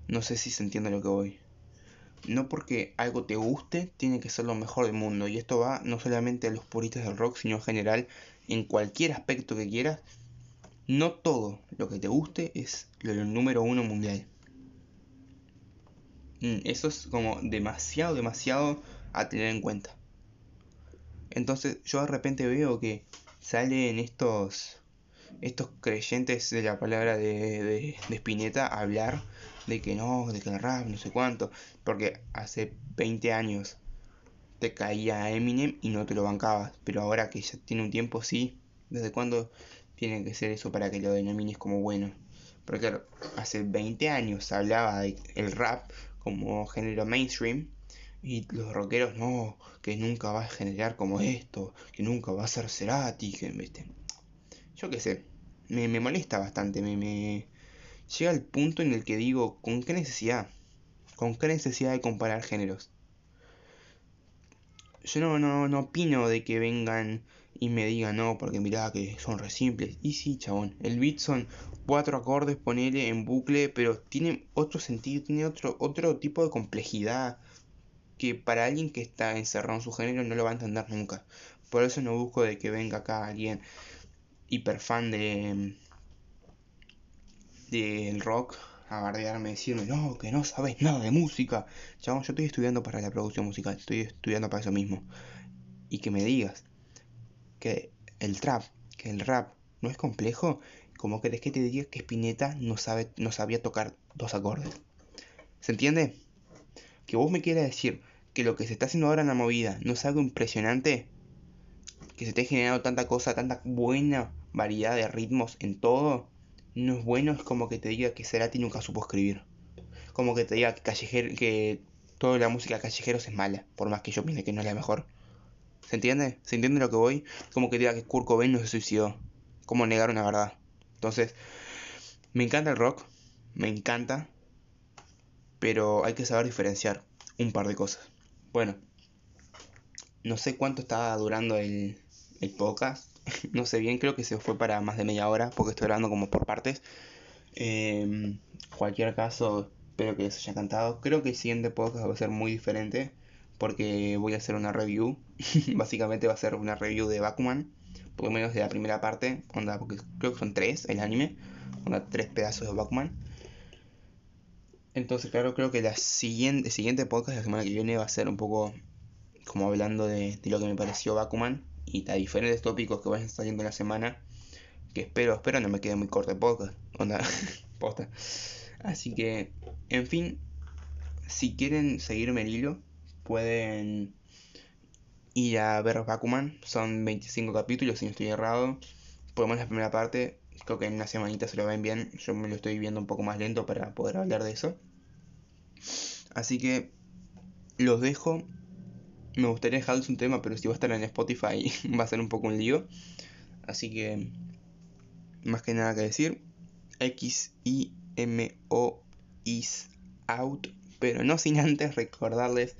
No sé si se entiende lo que voy. No porque algo te guste, tiene que ser lo mejor del mundo. Y esto va no solamente a los puristas del rock, sino en general, en cualquier aspecto que quieras. No todo lo que te guste es lo número uno mundial. Mm, eso es como demasiado, demasiado a tener en cuenta. Entonces yo de repente veo que salen estos, estos creyentes de la palabra de, de, de Spinetta a hablar de que no, de que el rap, no sé cuánto, porque hace 20 años te caía Eminem y no te lo bancabas. Pero ahora que ya tiene un tiempo, sí. ¿Desde cuándo tiene que ser eso para que lo denomines como bueno? Porque claro, hace 20 años hablaba del rap como género mainstream. Y los rockeros, no, que nunca va a generar como esto, que nunca va a ser Cerati, que ¿viste? Yo qué sé, me, me molesta bastante, me, me llega el punto en el que digo, ¿con qué necesidad? ¿Con qué necesidad de comparar géneros? Yo no, no, no opino de que vengan y me digan, no, porque mirá que son re simples. Y sí, chabón, el beat son cuatro acordes, ponele en bucle, pero tiene otro sentido, tiene otro, otro tipo de complejidad que para alguien que está encerrado en su género no lo va a entender nunca. Por eso no busco de que venga acá alguien hiper fan de del rock a bardearme, decirme, no, que no sabes nada de música. Chabón, yo estoy estudiando para la producción musical, estoy estudiando para eso mismo. Y que me digas que el trap, que el rap no es complejo, como querés que te diga que Spinetta no, sabe, no sabía tocar dos acordes. ¿Se entiende? Que vos me quieras decir que lo que se está haciendo ahora en la movida no es algo impresionante, que se esté generando tanta cosa, tanta buena variedad de ritmos en todo, no es bueno, es como que te diga que Cerati nunca supo escribir. Como que te diga que, callejero, que toda la música de callejeros es mala, por más que yo piense que no es la mejor. ¿Se entiende? ¿Se entiende lo que voy? Como que diga que Kurt Cobain no se suicidó. Como negar una verdad. Entonces, me encanta el rock, me encanta, pero hay que saber diferenciar un par de cosas. Bueno, no sé cuánto está durando el, el podcast, no sé bien, creo que se fue para más de media hora porque estoy grabando como por partes. Eh, cualquier caso, espero que les haya encantado. Creo que el siguiente podcast va a ser muy diferente porque voy a hacer una review. Básicamente va a ser una review de Bakuman, por lo menos de la primera parte, onda, creo que son tres el anime, onda, tres pedazos de Bakuman. Entonces, claro, creo que la siguiente, el siguiente podcast la semana que viene va a ser un poco como hablando de, de lo que me pareció Bakuman y a diferentes tópicos que vayan saliendo en la semana. Que espero, espero no me quede muy corto el podcast. Onda, posta. Así que, en fin, si quieren seguirme el hilo, pueden ir a ver Bakuman. Son 25 capítulos, si no estoy errado. Por lo la primera parte, creo que en una semanita se lo ven bien. Yo me lo estoy viendo un poco más lento para poder hablar de eso. Así que los dejo me gustaría dejarles un tema, pero si va a estar en Spotify va a ser un poco un lío. Así que, más que nada que decir, X-I-M-O is out. Pero no sin antes recordarles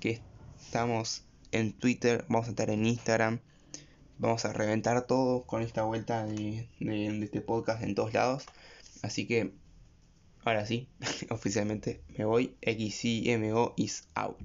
que estamos en Twitter, vamos a estar en Instagram. Vamos a reventar todo con esta vuelta de, de este podcast en todos lados. Así que, ahora sí, oficialmente me voy. X-I-M-O is out.